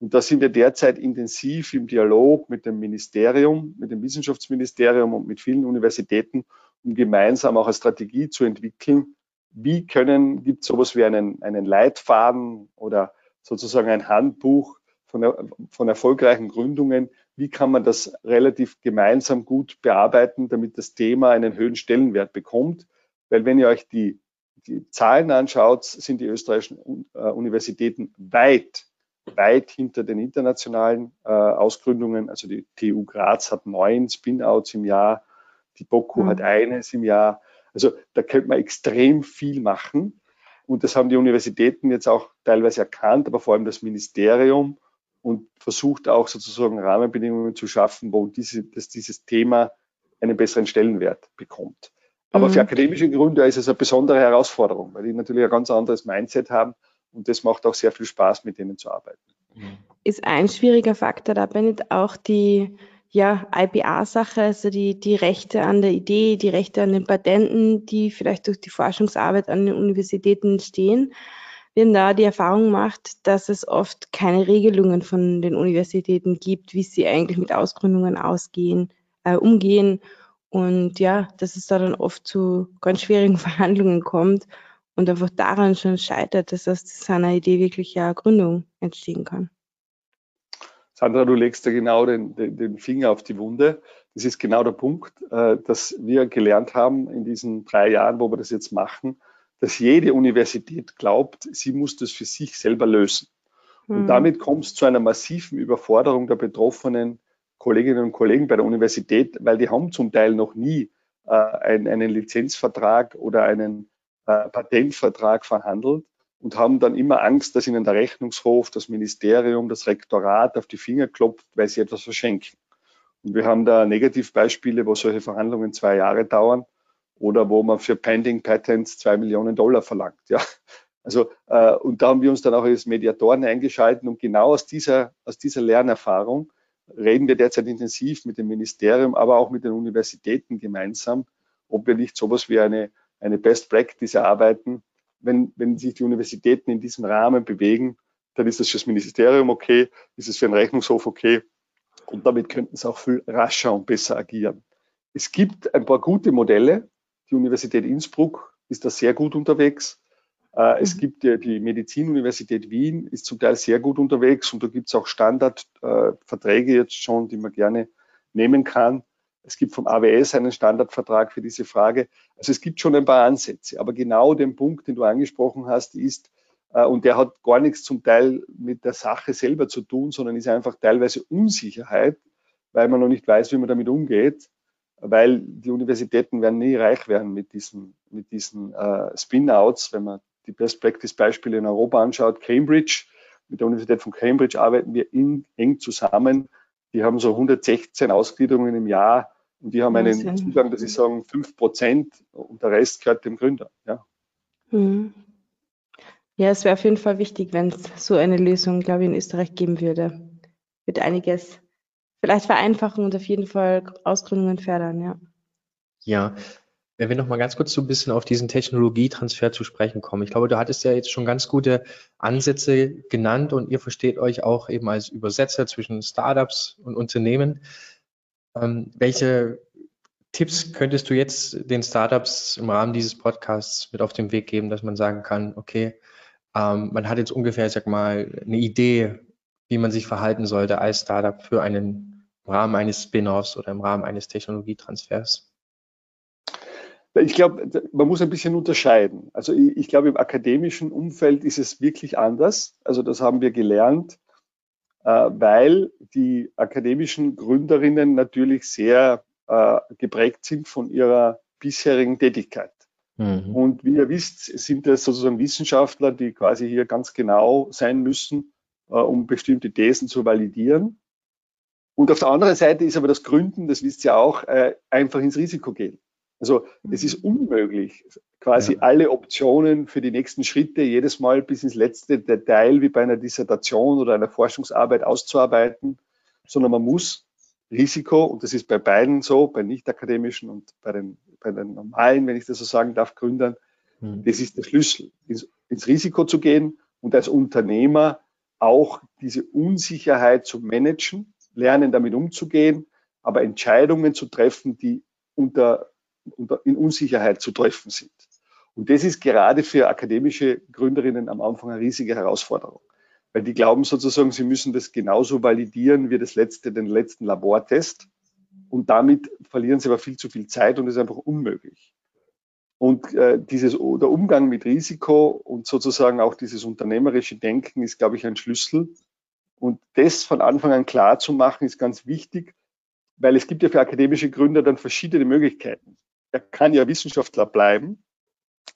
Und da sind wir derzeit intensiv im Dialog mit dem Ministerium, mit dem Wissenschaftsministerium und mit vielen Universitäten, um gemeinsam auch eine Strategie zu entwickeln. Wie können, gibt es sowas wie einen, einen Leitfaden oder sozusagen ein Handbuch von, von erfolgreichen Gründungen? Wie kann man das relativ gemeinsam gut bearbeiten, damit das Thema einen höheren Stellenwert bekommt? Weil wenn ihr euch die, die Zahlen anschaut, sind die österreichischen äh, Universitäten weit weit hinter den internationalen äh, Ausgründungen. Also die TU Graz hat neun Spin-outs im Jahr, die BOKU mhm. hat eines im Jahr. Also da könnte man extrem viel machen. Und das haben die Universitäten jetzt auch teilweise erkannt, aber vor allem das Ministerium und versucht auch sozusagen Rahmenbedingungen zu schaffen, wo diese, dass dieses Thema einen besseren Stellenwert bekommt. Aber mhm. für akademische Gründer ist es eine besondere Herausforderung, weil die natürlich ein ganz anderes Mindset haben und das macht auch sehr viel Spaß, mit denen zu arbeiten. Ist ein schwieriger Faktor dabei nicht auch die ja, IPA-Sache, also die, die Rechte an der Idee, die Rechte an den Patenten, die vielleicht durch die Forschungsarbeit an den Universitäten entstehen. Wir haben da die Erfahrung gemacht, dass es oft keine Regelungen von den Universitäten gibt, wie sie eigentlich mit Ausgründungen ausgehen, äh, umgehen. Und ja, dass es da dann oft zu ganz schwierigen Verhandlungen kommt und einfach daran schon scheitert, dass aus seiner Idee wirklich ja Gründung entstehen kann. Sandra, du legst da genau den, den, den, Finger auf die Wunde. Das ist genau der Punkt, äh, dass wir gelernt haben in diesen drei Jahren, wo wir das jetzt machen, dass jede Universität glaubt, sie muss das für sich selber lösen. Und mhm. damit kommt es zu einer massiven Überforderung der betroffenen Kolleginnen und Kollegen bei der Universität, weil die haben zum Teil noch nie äh, einen, einen Lizenzvertrag oder einen äh, Patentvertrag verhandelt und haben dann immer Angst, dass ihnen der Rechnungshof, das Ministerium, das Rektorat auf die Finger klopft, weil sie etwas verschenken. Und wir haben da Negativbeispiele, wo solche Verhandlungen zwei Jahre dauern oder wo man für Pending Patents zwei Millionen Dollar verlangt. Ja, also äh, und da haben wir uns dann auch als Mediatoren eingeschalten und genau aus dieser aus dieser Lernerfahrung reden wir derzeit intensiv mit dem Ministerium, aber auch mit den Universitäten gemeinsam, ob wir nicht sowas wie eine eine Best Practice erarbeiten. Wenn, wenn sich die Universitäten in diesem Rahmen bewegen, dann ist das für das Ministerium okay, ist es für den Rechnungshof okay und damit könnten sie auch viel rascher und besser agieren. Es gibt ein paar gute Modelle. Die Universität Innsbruck ist da sehr gut unterwegs. Äh, es mhm. gibt ja die Medizinuniversität Wien, ist zum Teil sehr gut unterwegs und da gibt es auch Standardverträge jetzt schon, die man gerne nehmen kann. Es gibt vom AWS einen Standardvertrag für diese Frage. Also es gibt schon ein paar Ansätze. Aber genau den Punkt, den du angesprochen hast, ist, äh, und der hat gar nichts zum Teil mit der Sache selber zu tun, sondern ist einfach teilweise Unsicherheit, weil man noch nicht weiß, wie man damit umgeht, weil die Universitäten werden nie reich werden mit diesen, mit diesen äh, Spin-outs. Wenn man die Best-Practice-Beispiele in Europa anschaut, Cambridge, mit der Universität von Cambridge arbeiten wir in, eng zusammen die haben so 116 Ausgliederungen im Jahr und die haben Wahnsinn. einen Zugang, dass sie sagen, 5 Prozent und der Rest gehört dem Gründer. Ja, hm. ja es wäre auf jeden Fall wichtig, wenn es so eine Lösung, glaube ich, in Österreich geben würde. Wird einiges vielleicht vereinfachen und auf jeden Fall Ausgründungen fördern, ja. Ja, wenn wir noch mal ganz kurz so ein bisschen auf diesen Technologietransfer zu sprechen kommen. Ich glaube, du hattest ja jetzt schon ganz gute Ansätze genannt und ihr versteht euch auch eben als Übersetzer zwischen Startups und Unternehmen. Ähm, welche Tipps könntest du jetzt den Startups im Rahmen dieses Podcasts mit auf den Weg geben, dass man sagen kann, okay, ähm, man hat jetzt ungefähr, ich sag mal, eine Idee, wie man sich verhalten sollte als Startup für einen im Rahmen eines Spin-offs oder im Rahmen eines Technologietransfers? Ich glaube, man muss ein bisschen unterscheiden. Also ich, ich, glaube, im akademischen Umfeld ist es wirklich anders. Also das haben wir gelernt, äh, weil die akademischen Gründerinnen natürlich sehr äh, geprägt sind von ihrer bisherigen Tätigkeit. Mhm. Und wie ihr wisst, sind das sozusagen Wissenschaftler, die quasi hier ganz genau sein müssen, äh, um bestimmte Thesen zu validieren. Und auf der anderen Seite ist aber das Gründen, das wisst ihr auch, äh, einfach ins Risiko gehen. Also es ist unmöglich, quasi ja. alle Optionen für die nächsten Schritte jedes Mal bis ins letzte Detail wie bei einer Dissertation oder einer Forschungsarbeit auszuarbeiten, sondern man muss Risiko, und das ist bei beiden so, bei nicht-akademischen und bei den, bei den normalen, wenn ich das so sagen darf, Gründern, mhm. das ist der Schlüssel, ins, ins Risiko zu gehen und als Unternehmer auch diese Unsicherheit zu managen, lernen damit umzugehen, aber Entscheidungen zu treffen, die unter, unter, in Unsicherheit zu treffen sind. Und das ist gerade für akademische Gründerinnen am Anfang eine riesige Herausforderung, weil die glauben sozusagen, sie müssen das genauso validieren wie das letzte, den letzten Labortest. Und damit verlieren sie aber viel zu viel Zeit und das ist einfach unmöglich. Und äh, dieses, der Umgang mit Risiko und sozusagen auch dieses unternehmerische Denken ist, glaube ich, ein Schlüssel. Und das von Anfang an klar zu machen, ist ganz wichtig, weil es gibt ja für akademische Gründer dann verschiedene Möglichkeiten. Er kann ja Wissenschaftler bleiben,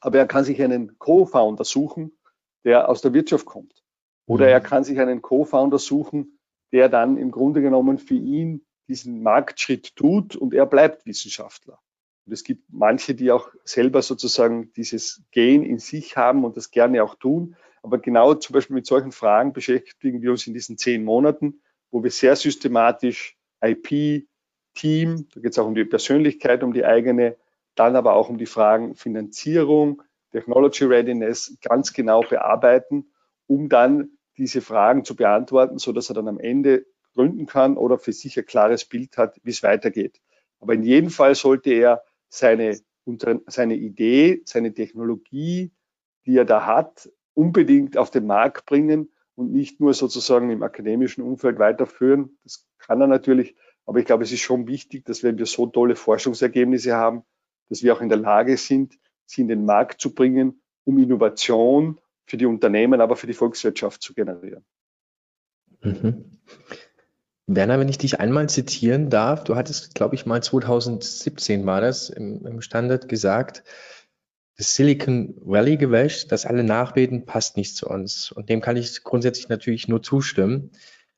aber er kann sich einen Co-Founder suchen, der aus der Wirtschaft kommt. Oder er mhm. kann sich einen Co-Founder suchen, der dann im Grunde genommen für ihn diesen Marktschritt tut und er bleibt Wissenschaftler. Und es gibt manche, die auch selber sozusagen dieses Gain in sich haben und das gerne auch tun. Aber genau zum Beispiel mit solchen Fragen beschäftigen wir uns in diesen zehn Monaten, wo wir sehr systematisch IP, Team, da geht es auch um die Persönlichkeit, um die eigene, dann aber auch um die Fragen Finanzierung, Technology Readiness ganz genau bearbeiten, um dann diese Fragen zu beantworten, so dass er dann am Ende gründen kann oder für sich ein klares Bild hat, wie es weitergeht. Aber in jedem Fall sollte er seine, seine Idee, seine Technologie, die er da hat, unbedingt auf den Markt bringen und nicht nur sozusagen im akademischen Umfeld weiterführen. Das kann er natürlich, aber ich glaube, es ist schon wichtig, dass wenn wir so tolle Forschungsergebnisse haben, dass wir auch in der Lage sind, sie in den Markt zu bringen, um Innovation für die Unternehmen, aber für die Volkswirtschaft zu generieren. Mhm. Werner, wenn ich dich einmal zitieren darf, du hattest, glaube ich, mal 2017 war das im, im Standard gesagt, das Silicon Valley Gewäsch, das alle nachbeten, passt nicht zu uns. Und dem kann ich grundsätzlich natürlich nur zustimmen.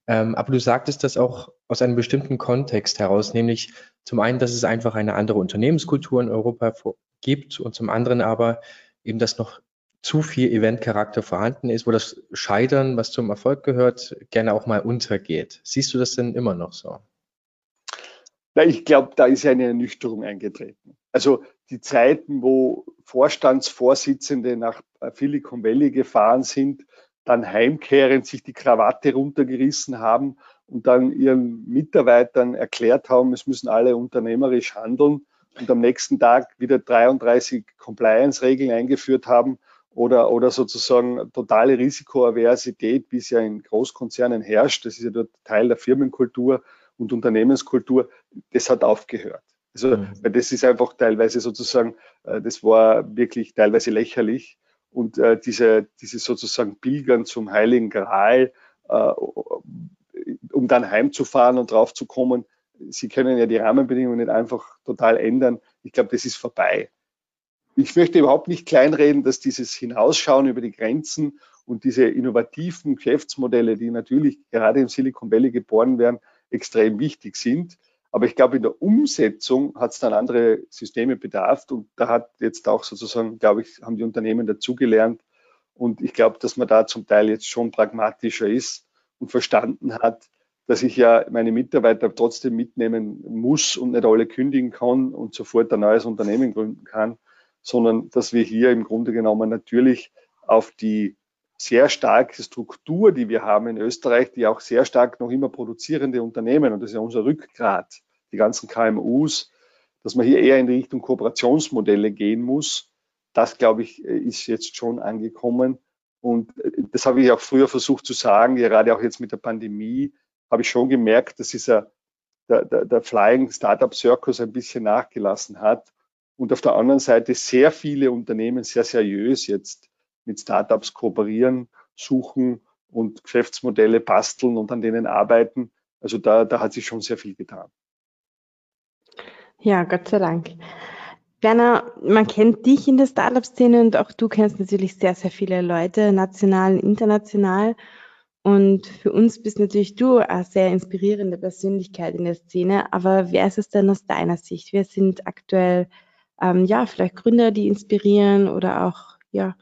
Ähm, aber du sagtest das auch aus einem bestimmten Kontext heraus, nämlich zum einen, dass es einfach eine andere Unternehmenskultur in Europa gibt und zum anderen aber eben, dass noch zu viel Eventcharakter vorhanden ist, wo das Scheitern, was zum Erfolg gehört, gerne auch mal untergeht. Siehst du das denn immer noch so? Ja, ich glaube, da ist eine Ernüchterung eingetreten. Also die Zeiten, wo Vorstandsvorsitzende nach Silicon Valley gefahren sind, dann heimkehrend sich die Krawatte runtergerissen haben und dann ihren Mitarbeitern erklärt haben, es müssen alle unternehmerisch handeln und am nächsten Tag wieder 33 Compliance-Regeln eingeführt haben oder, oder sozusagen totale Risikoaversität, wie es ja in Großkonzernen herrscht. Das ist ja dort Teil der Firmenkultur und Unternehmenskultur. Das hat aufgehört. Also, mhm. weil das ist einfach teilweise sozusagen, äh, das war wirklich teilweise lächerlich. Und äh, diese, diese sozusagen Pilgern zum Heiligen Gral, äh, um dann heimzufahren und drauf zu kommen, Sie können ja die Rahmenbedingungen nicht einfach total ändern. Ich glaube, das ist vorbei ich möchte überhaupt nicht kleinreden, dass dieses Hinausschauen über die Grenzen und diese innovativen Geschäftsmodelle, die natürlich gerade im Silicon Valley geboren werden, extrem wichtig sind. Aber ich glaube, in der Umsetzung hat es dann andere Systeme bedarf und da hat jetzt auch sozusagen, glaube ich, haben die Unternehmen dazugelernt. Und ich glaube, dass man da zum Teil jetzt schon pragmatischer ist und verstanden hat, dass ich ja meine Mitarbeiter trotzdem mitnehmen muss und nicht alle kündigen kann und sofort ein neues Unternehmen gründen kann sondern dass wir hier im Grunde genommen natürlich auf die sehr starke Struktur, die wir haben in Österreich, die auch sehr stark noch immer produzierende Unternehmen, und das ist ja unser Rückgrat, die ganzen KMUs, dass man hier eher in Richtung Kooperationsmodelle gehen muss. Das, glaube ich, ist jetzt schon angekommen. Und das habe ich auch früher versucht zu sagen, gerade auch jetzt mit der Pandemie, habe ich schon gemerkt, dass dieser, der, der, der Flying Startup Circus ein bisschen nachgelassen hat und auf der anderen Seite sehr viele Unternehmen sehr seriös jetzt mit Startups kooperieren, suchen und Geschäftsmodelle basteln und an denen arbeiten. Also da, da hat sich schon sehr viel getan. Ja, Gott sei Dank. Werner, man kennt dich in der Startup-Szene und auch du kennst natürlich sehr, sehr viele Leute, national und international. Und für uns bist natürlich du eine sehr inspirierende Persönlichkeit in der Szene. Aber wer ist es denn aus deiner Sicht? Wer sind aktuell ähm, ja, vielleicht Gründer, die inspirieren oder auch ja,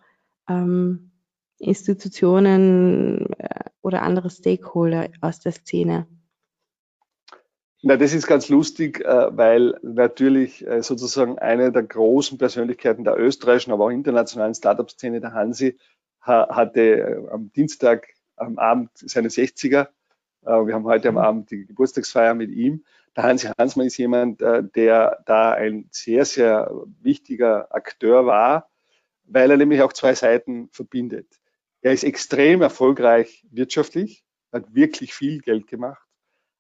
ähm, Institutionen äh, oder andere Stakeholder aus der Szene? Na, das ist ganz lustig, äh, weil natürlich äh, sozusagen eine der großen Persönlichkeiten der österreichischen, aber auch internationalen Startup-Szene, der Hansi, hatte am Dienstag am Abend seine 60er. Äh, wir haben heute am Abend die Geburtstagsfeier mit ihm. Der Hansi Hansmann ist jemand, äh, der da ein sehr, sehr wichtiger Akteur war, weil er nämlich auch zwei Seiten verbindet. Er ist extrem erfolgreich wirtschaftlich, hat wirklich viel Geld gemacht.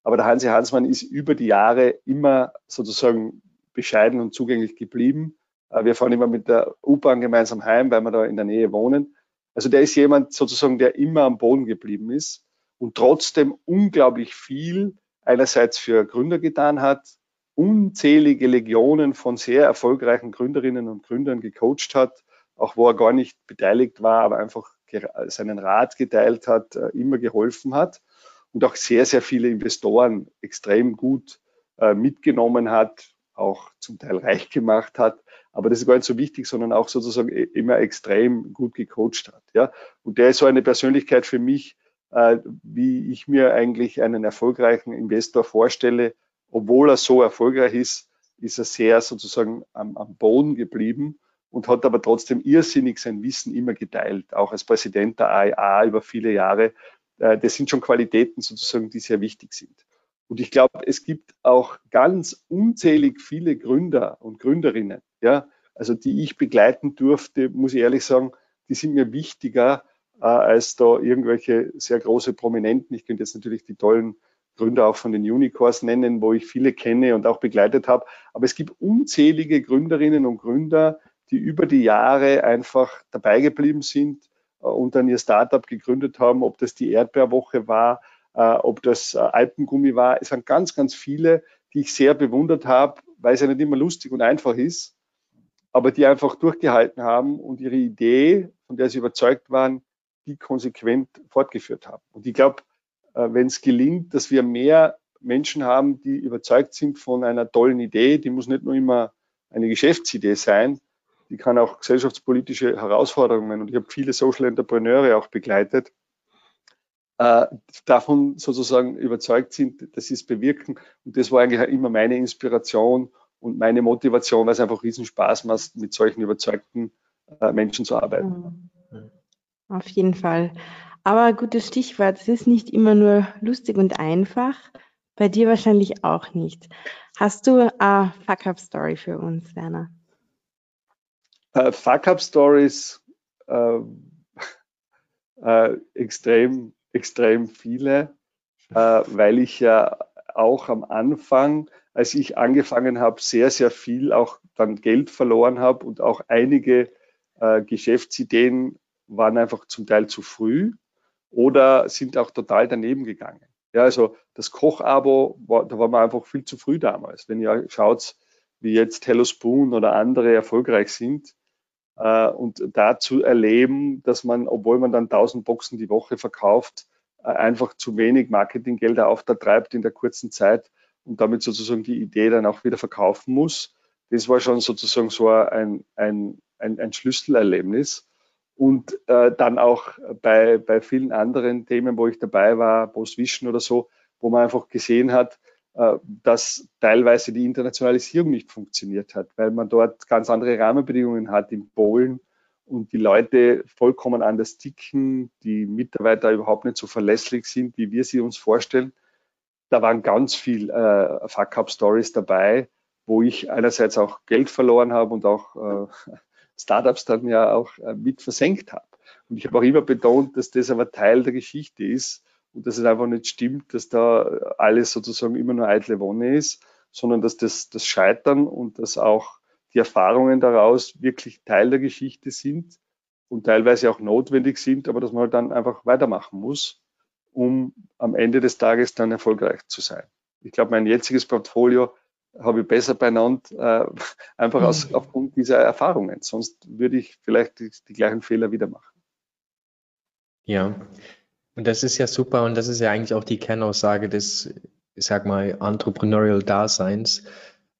Aber der Hansi Hansmann ist über die Jahre immer sozusagen bescheiden und zugänglich geblieben. Äh, wir fahren immer mit der U-Bahn gemeinsam heim, weil wir da in der Nähe wohnen. Also der ist jemand sozusagen, der immer am Boden geblieben ist und trotzdem unglaublich viel einerseits für Gründer getan hat, unzählige Legionen von sehr erfolgreichen Gründerinnen und Gründern gecoacht hat, auch wo er gar nicht beteiligt war, aber einfach seinen Rat geteilt hat, äh, immer geholfen hat und auch sehr, sehr viele Investoren extrem gut äh, mitgenommen hat, auch zum Teil reich gemacht hat. Aber das ist gar nicht so wichtig, sondern auch sozusagen immer extrem gut gecoacht hat. Ja? Und der ist so eine Persönlichkeit für mich, äh, wie ich mir eigentlich einen erfolgreichen Investor vorstelle. Obwohl er so erfolgreich ist, ist er sehr sozusagen am, am Boden geblieben und hat aber trotzdem irrsinnig sein Wissen immer geteilt, auch als Präsident der AIA über viele Jahre. Äh, das sind schon Qualitäten sozusagen, die sehr wichtig sind. Und ich glaube, es gibt auch ganz unzählig viele Gründer und Gründerinnen, ja, also die ich begleiten durfte, muss ich ehrlich sagen, die sind mir wichtiger äh, als da irgendwelche sehr große Prominenten. Ich könnte jetzt natürlich die tollen Gründer auch von den Unicorns nennen, wo ich viele kenne und auch begleitet habe. Aber es gibt unzählige Gründerinnen und Gründer, die über die Jahre einfach dabei geblieben sind und dann ihr Startup gegründet haben, ob das die Erdbeerwoche war, äh, ob das äh, Alpengummi war. Es waren ganz, ganz viele, die ich sehr bewundert habe, weil es ja nicht immer lustig und einfach ist, aber die einfach durchgehalten haben und ihre Idee, von der sie überzeugt waren, die konsequent fortgeführt haben. Und ich glaube, äh, wenn es gelingt, dass wir mehr Menschen haben, die überzeugt sind von einer tollen Idee, die muss nicht nur immer eine Geschäftsidee sein, die kann auch gesellschaftspolitische Herausforderungen und ich habe viele Social Entrepreneure auch begleitet, äh, davon sozusagen überzeugt sind, dass sie es bewirken. Und das war eigentlich immer meine Inspiration und meine Motivation, weil es einfach riesen Spaß macht, mit solchen überzeugten äh, Menschen zu arbeiten. Mhm. Auf jeden Fall. Aber gutes Stichwort, es ist nicht immer nur lustig und einfach. Bei dir wahrscheinlich auch nicht. Hast du eine Fuck-Up-Story für uns, Werner? Uh, Fuck-Up-Stories uh, uh, extrem extrem viele, äh, weil ich ja auch am Anfang, als ich angefangen habe, sehr, sehr viel auch dann Geld verloren habe und auch einige äh, Geschäftsideen waren einfach zum Teil zu früh oder sind auch total daneben gegangen. Ja, also das Kochabo, da war man einfach viel zu früh damals. Wenn ihr schaut, wie jetzt Hello Spoon oder andere erfolgreich sind, äh, und dazu erleben, dass man, obwohl man dann 1000 Boxen die Woche verkauft, äh, einfach zu wenig Marketinggelder auftreibt in der kurzen Zeit und damit sozusagen die Idee dann auch wieder verkaufen muss. Das war schon sozusagen so ein, ein, ein, ein Schlüsselerlebnis. Und äh, dann auch bei, bei vielen anderen Themen, wo ich dabei war, Postvision oder so, wo man einfach gesehen hat, dass teilweise die Internationalisierung nicht funktioniert hat, weil man dort ganz andere Rahmenbedingungen hat in Polen und die Leute vollkommen anders ticken, die Mitarbeiter überhaupt nicht so verlässlich sind, wie wir sie uns vorstellen. Da waren ganz viel äh, Fuck-Up-Stories dabei, wo ich einerseits auch Geld verloren habe und auch äh, Startups dann ja auch äh, mit versenkt habe. Und ich habe auch immer betont, dass das aber Teil der Geschichte ist und dass es einfach nicht stimmt, dass da alles sozusagen immer nur eitle Wonne ist, sondern dass das, das Scheitern und das auch die Erfahrungen daraus wirklich Teil der Geschichte sind und teilweise auch notwendig sind, aber dass man halt dann einfach weitermachen muss, um am Ende des Tages dann erfolgreich zu sein. Ich glaube, mein jetziges Portfolio habe ich besser benannt, äh, einfach aus, mhm. aufgrund dieser Erfahrungen. Sonst würde ich vielleicht die, die gleichen Fehler wieder machen. Ja, und das ist ja super und das ist ja eigentlich auch die Kernaussage des, ich sag mal, Entrepreneurial Daseins,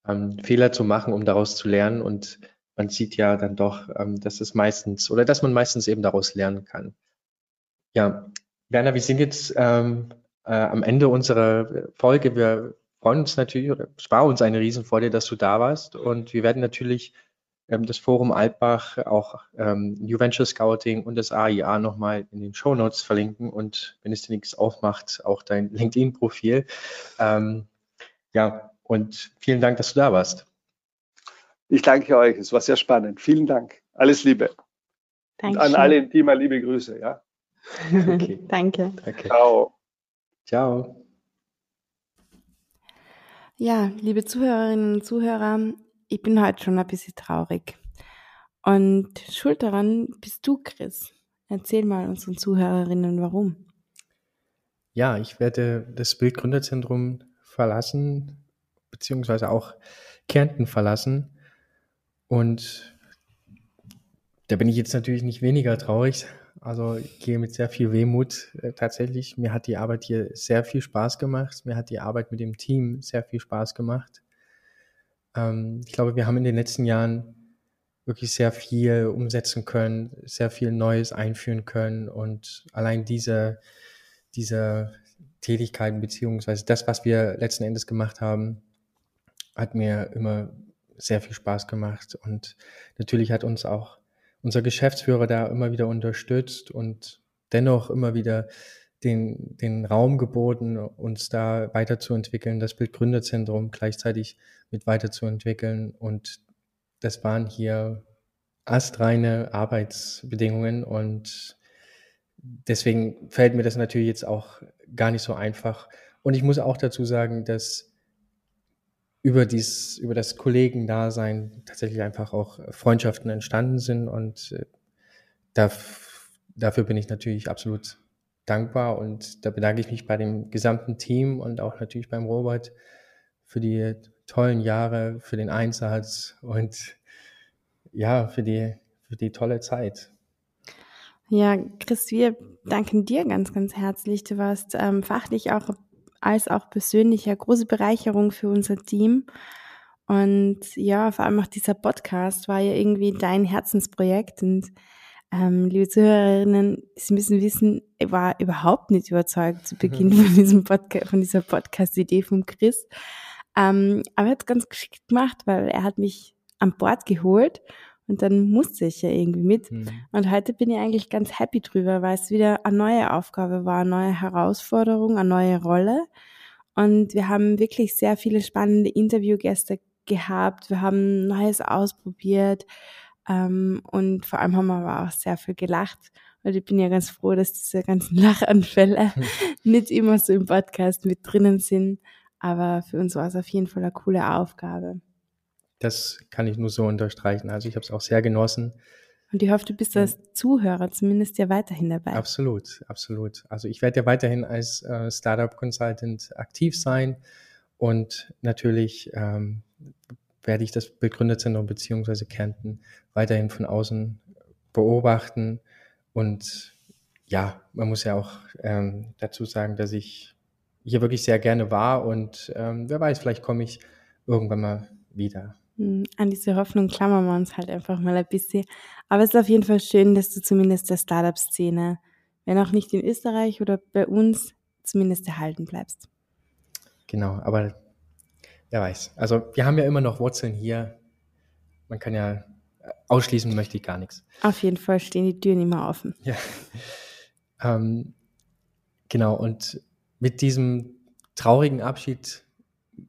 ähm, Fehler zu machen, um daraus zu lernen. Und man sieht ja dann doch, ähm, dass es meistens oder dass man meistens eben daraus lernen kann. Ja, Werner, wir sind jetzt ähm, äh, am Ende unserer Folge. Wir freuen uns natürlich, oder sparen uns eine Riesenfreude, dass du da warst. Und wir werden natürlich das Forum Altbach, auch ähm, New Venture Scouting und das AIA nochmal in den Show Notes verlinken und wenn es dir nichts aufmacht, auch dein LinkedIn-Profil. Ähm, ja, und vielen Dank, dass du da warst. Ich danke euch. Es war sehr spannend. Vielen Dank. Alles Liebe. Danke. an alle im Team liebe Grüße. Ja. Okay. danke. danke. Ciao. Ciao. Ja, liebe Zuhörerinnen und Zuhörer, ich bin heute schon ein bisschen traurig. Und schuld daran bist du, Chris. Erzähl mal unseren Zuhörerinnen, warum. Ja, ich werde das Bildgründerzentrum verlassen, beziehungsweise auch Kärnten verlassen. Und da bin ich jetzt natürlich nicht weniger traurig. Also ich gehe mit sehr viel Wehmut äh, tatsächlich. Mir hat die Arbeit hier sehr viel Spaß gemacht. Mir hat die Arbeit mit dem Team sehr viel Spaß gemacht. Ähm, ich glaube, wir haben in den letzten Jahren wirklich sehr viel umsetzen können, sehr viel Neues einführen können und allein diese, diese Tätigkeiten beziehungsweise das, was wir letzten Endes gemacht haben, hat mir immer sehr viel Spaß gemacht und natürlich hat uns auch unser Geschäftsführer da immer wieder unterstützt und dennoch immer wieder den, den Raum geboten, uns da weiterzuentwickeln, das Bildgründerzentrum gleichzeitig mit weiterzuentwickeln. Und das waren hier astreine Arbeitsbedingungen und deswegen fällt mir das natürlich jetzt auch gar nicht so einfach. Und ich muss auch dazu sagen, dass über dies, über das Kollegendasein tatsächlich einfach auch Freundschaften entstanden sind und äh, da, dafür bin ich natürlich absolut dankbar und da bedanke ich mich bei dem gesamten Team und auch natürlich beim Robert für die tollen Jahre, für den Einsatz und ja, für die, für die tolle Zeit. Ja, Chris, wir danken dir ganz, ganz herzlich. Du warst ähm, fachlich auch als auch persönlich eine große Bereicherung für unser Team. Und ja, vor allem auch dieser Podcast war ja irgendwie dein Herzensprojekt. Und ähm, liebe Zuhörerinnen, Sie müssen wissen, ich war überhaupt nicht überzeugt zu Beginn mhm. von diesem Podcast, von dieser Podcast-Idee vom Chris. Ähm, aber er hat es ganz geschickt gemacht, weil er hat mich an Bord geholt und dann musste ich ja irgendwie mit. Mhm. Und heute bin ich eigentlich ganz happy drüber, weil es wieder eine neue Aufgabe war, eine neue Herausforderung, eine neue Rolle. Und wir haben wirklich sehr viele spannende Interviewgäste gehabt. Wir haben Neues ausprobiert. Ähm, und vor allem haben wir aber auch sehr viel gelacht. Und ich bin ja ganz froh, dass diese ganzen Lachanfälle nicht immer so im Podcast mit drinnen sind. Aber für uns war es auf jeden Fall eine coole Aufgabe. Das kann ich nur so unterstreichen. Also ich habe es auch sehr genossen. Und ich hoffe, du bist als Zuhörer zumindest ja weiterhin dabei. Absolut, absolut. Also ich werde ja weiterhin als äh, Startup Consultant aktiv sein und natürlich ähm, werde ich das Bildgründerzentrum beziehungsweise Kärnten weiterhin von außen beobachten. Und ja, man muss ja auch ähm, dazu sagen, dass ich hier wirklich sehr gerne war und ähm, wer weiß, vielleicht komme ich irgendwann mal wieder. Hm, an diese Hoffnung klammern wir uns halt einfach mal ein bisschen. Aber es ist auf jeden Fall schön, dass du zumindest der Startup-Szene, wenn auch nicht in Österreich oder bei uns, zumindest erhalten bleibst. Genau, aber wer weiß. Also wir haben ja immer noch Wurzeln hier. Man kann ja ausschließen, möchte ich gar nichts. Auf jeden Fall stehen die Türen immer offen. Ja. Ähm, genau, und mit diesem traurigen Abschied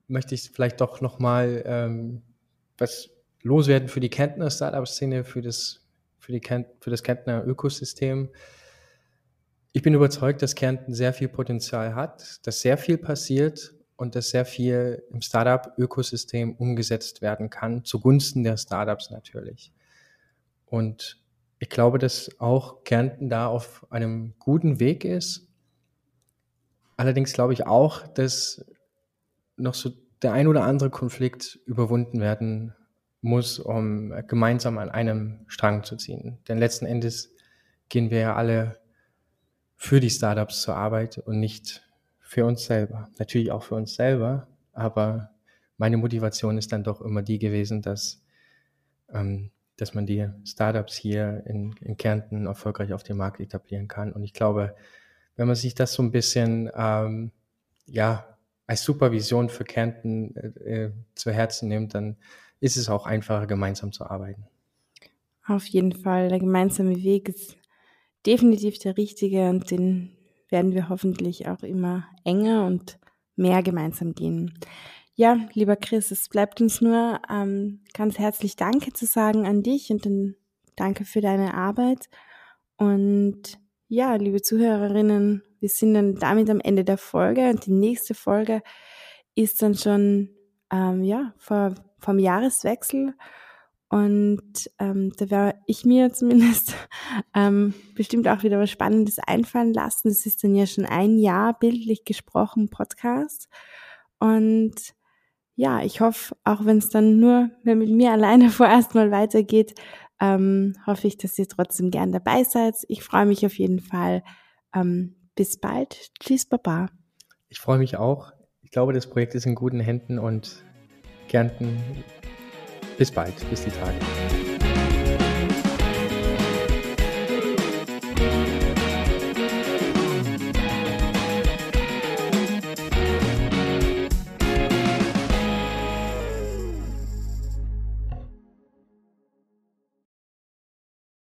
möchte ich vielleicht doch nochmal ähm, was loswerden für die Kärntner Startup-Szene, für das, für, die Kärnt, für das Kärntner Ökosystem. Ich bin überzeugt, dass Kärnten sehr viel Potenzial hat, dass sehr viel passiert und dass sehr viel im Startup-Ökosystem umgesetzt werden kann, zugunsten der Startups natürlich. Und ich glaube, dass auch Kärnten da auf einem guten Weg ist. Allerdings glaube ich auch, dass noch so der ein oder andere Konflikt überwunden werden muss, um gemeinsam an einem Strang zu ziehen. Denn letzten Endes gehen wir ja alle für die Startups zur Arbeit und nicht für uns selber. Natürlich auch für uns selber, aber meine Motivation ist dann doch immer die gewesen, dass, ähm, dass man die Startups hier in, in Kärnten erfolgreich auf dem Markt etablieren kann. Und ich glaube, wenn man sich das so ein bisschen ähm, ja, als Supervision für Kärnten äh, äh, zu Herzen nimmt, dann, ist es auch einfacher, gemeinsam zu arbeiten. Auf jeden Fall, der gemeinsame Weg ist definitiv der richtige und den werden wir hoffentlich auch immer enger und mehr gemeinsam gehen. Ja, lieber Chris, es bleibt uns nur ähm, ganz herzlich Danke zu sagen an dich und dann danke für deine Arbeit. Und ja, liebe Zuhörerinnen, wir sind dann damit am Ende der Folge und die nächste Folge ist dann schon ähm, ja vor vom Jahreswechsel und ähm, da werde ich mir zumindest ähm, bestimmt auch wieder was Spannendes einfallen lassen. Das ist dann ja schon ein Jahr bildlich gesprochen Podcast und ja, ich hoffe, auch wenn es dann nur mit mir alleine vorerst mal weitergeht, ähm, hoffe ich, dass ihr trotzdem gern dabei seid. Ich freue mich auf jeden Fall. Ähm, bis bald. Tschüss, Baba. Ich freue mich auch. Ich glaube, das Projekt ist in guten Händen und Kärnten. Bis bald, bis die Tage.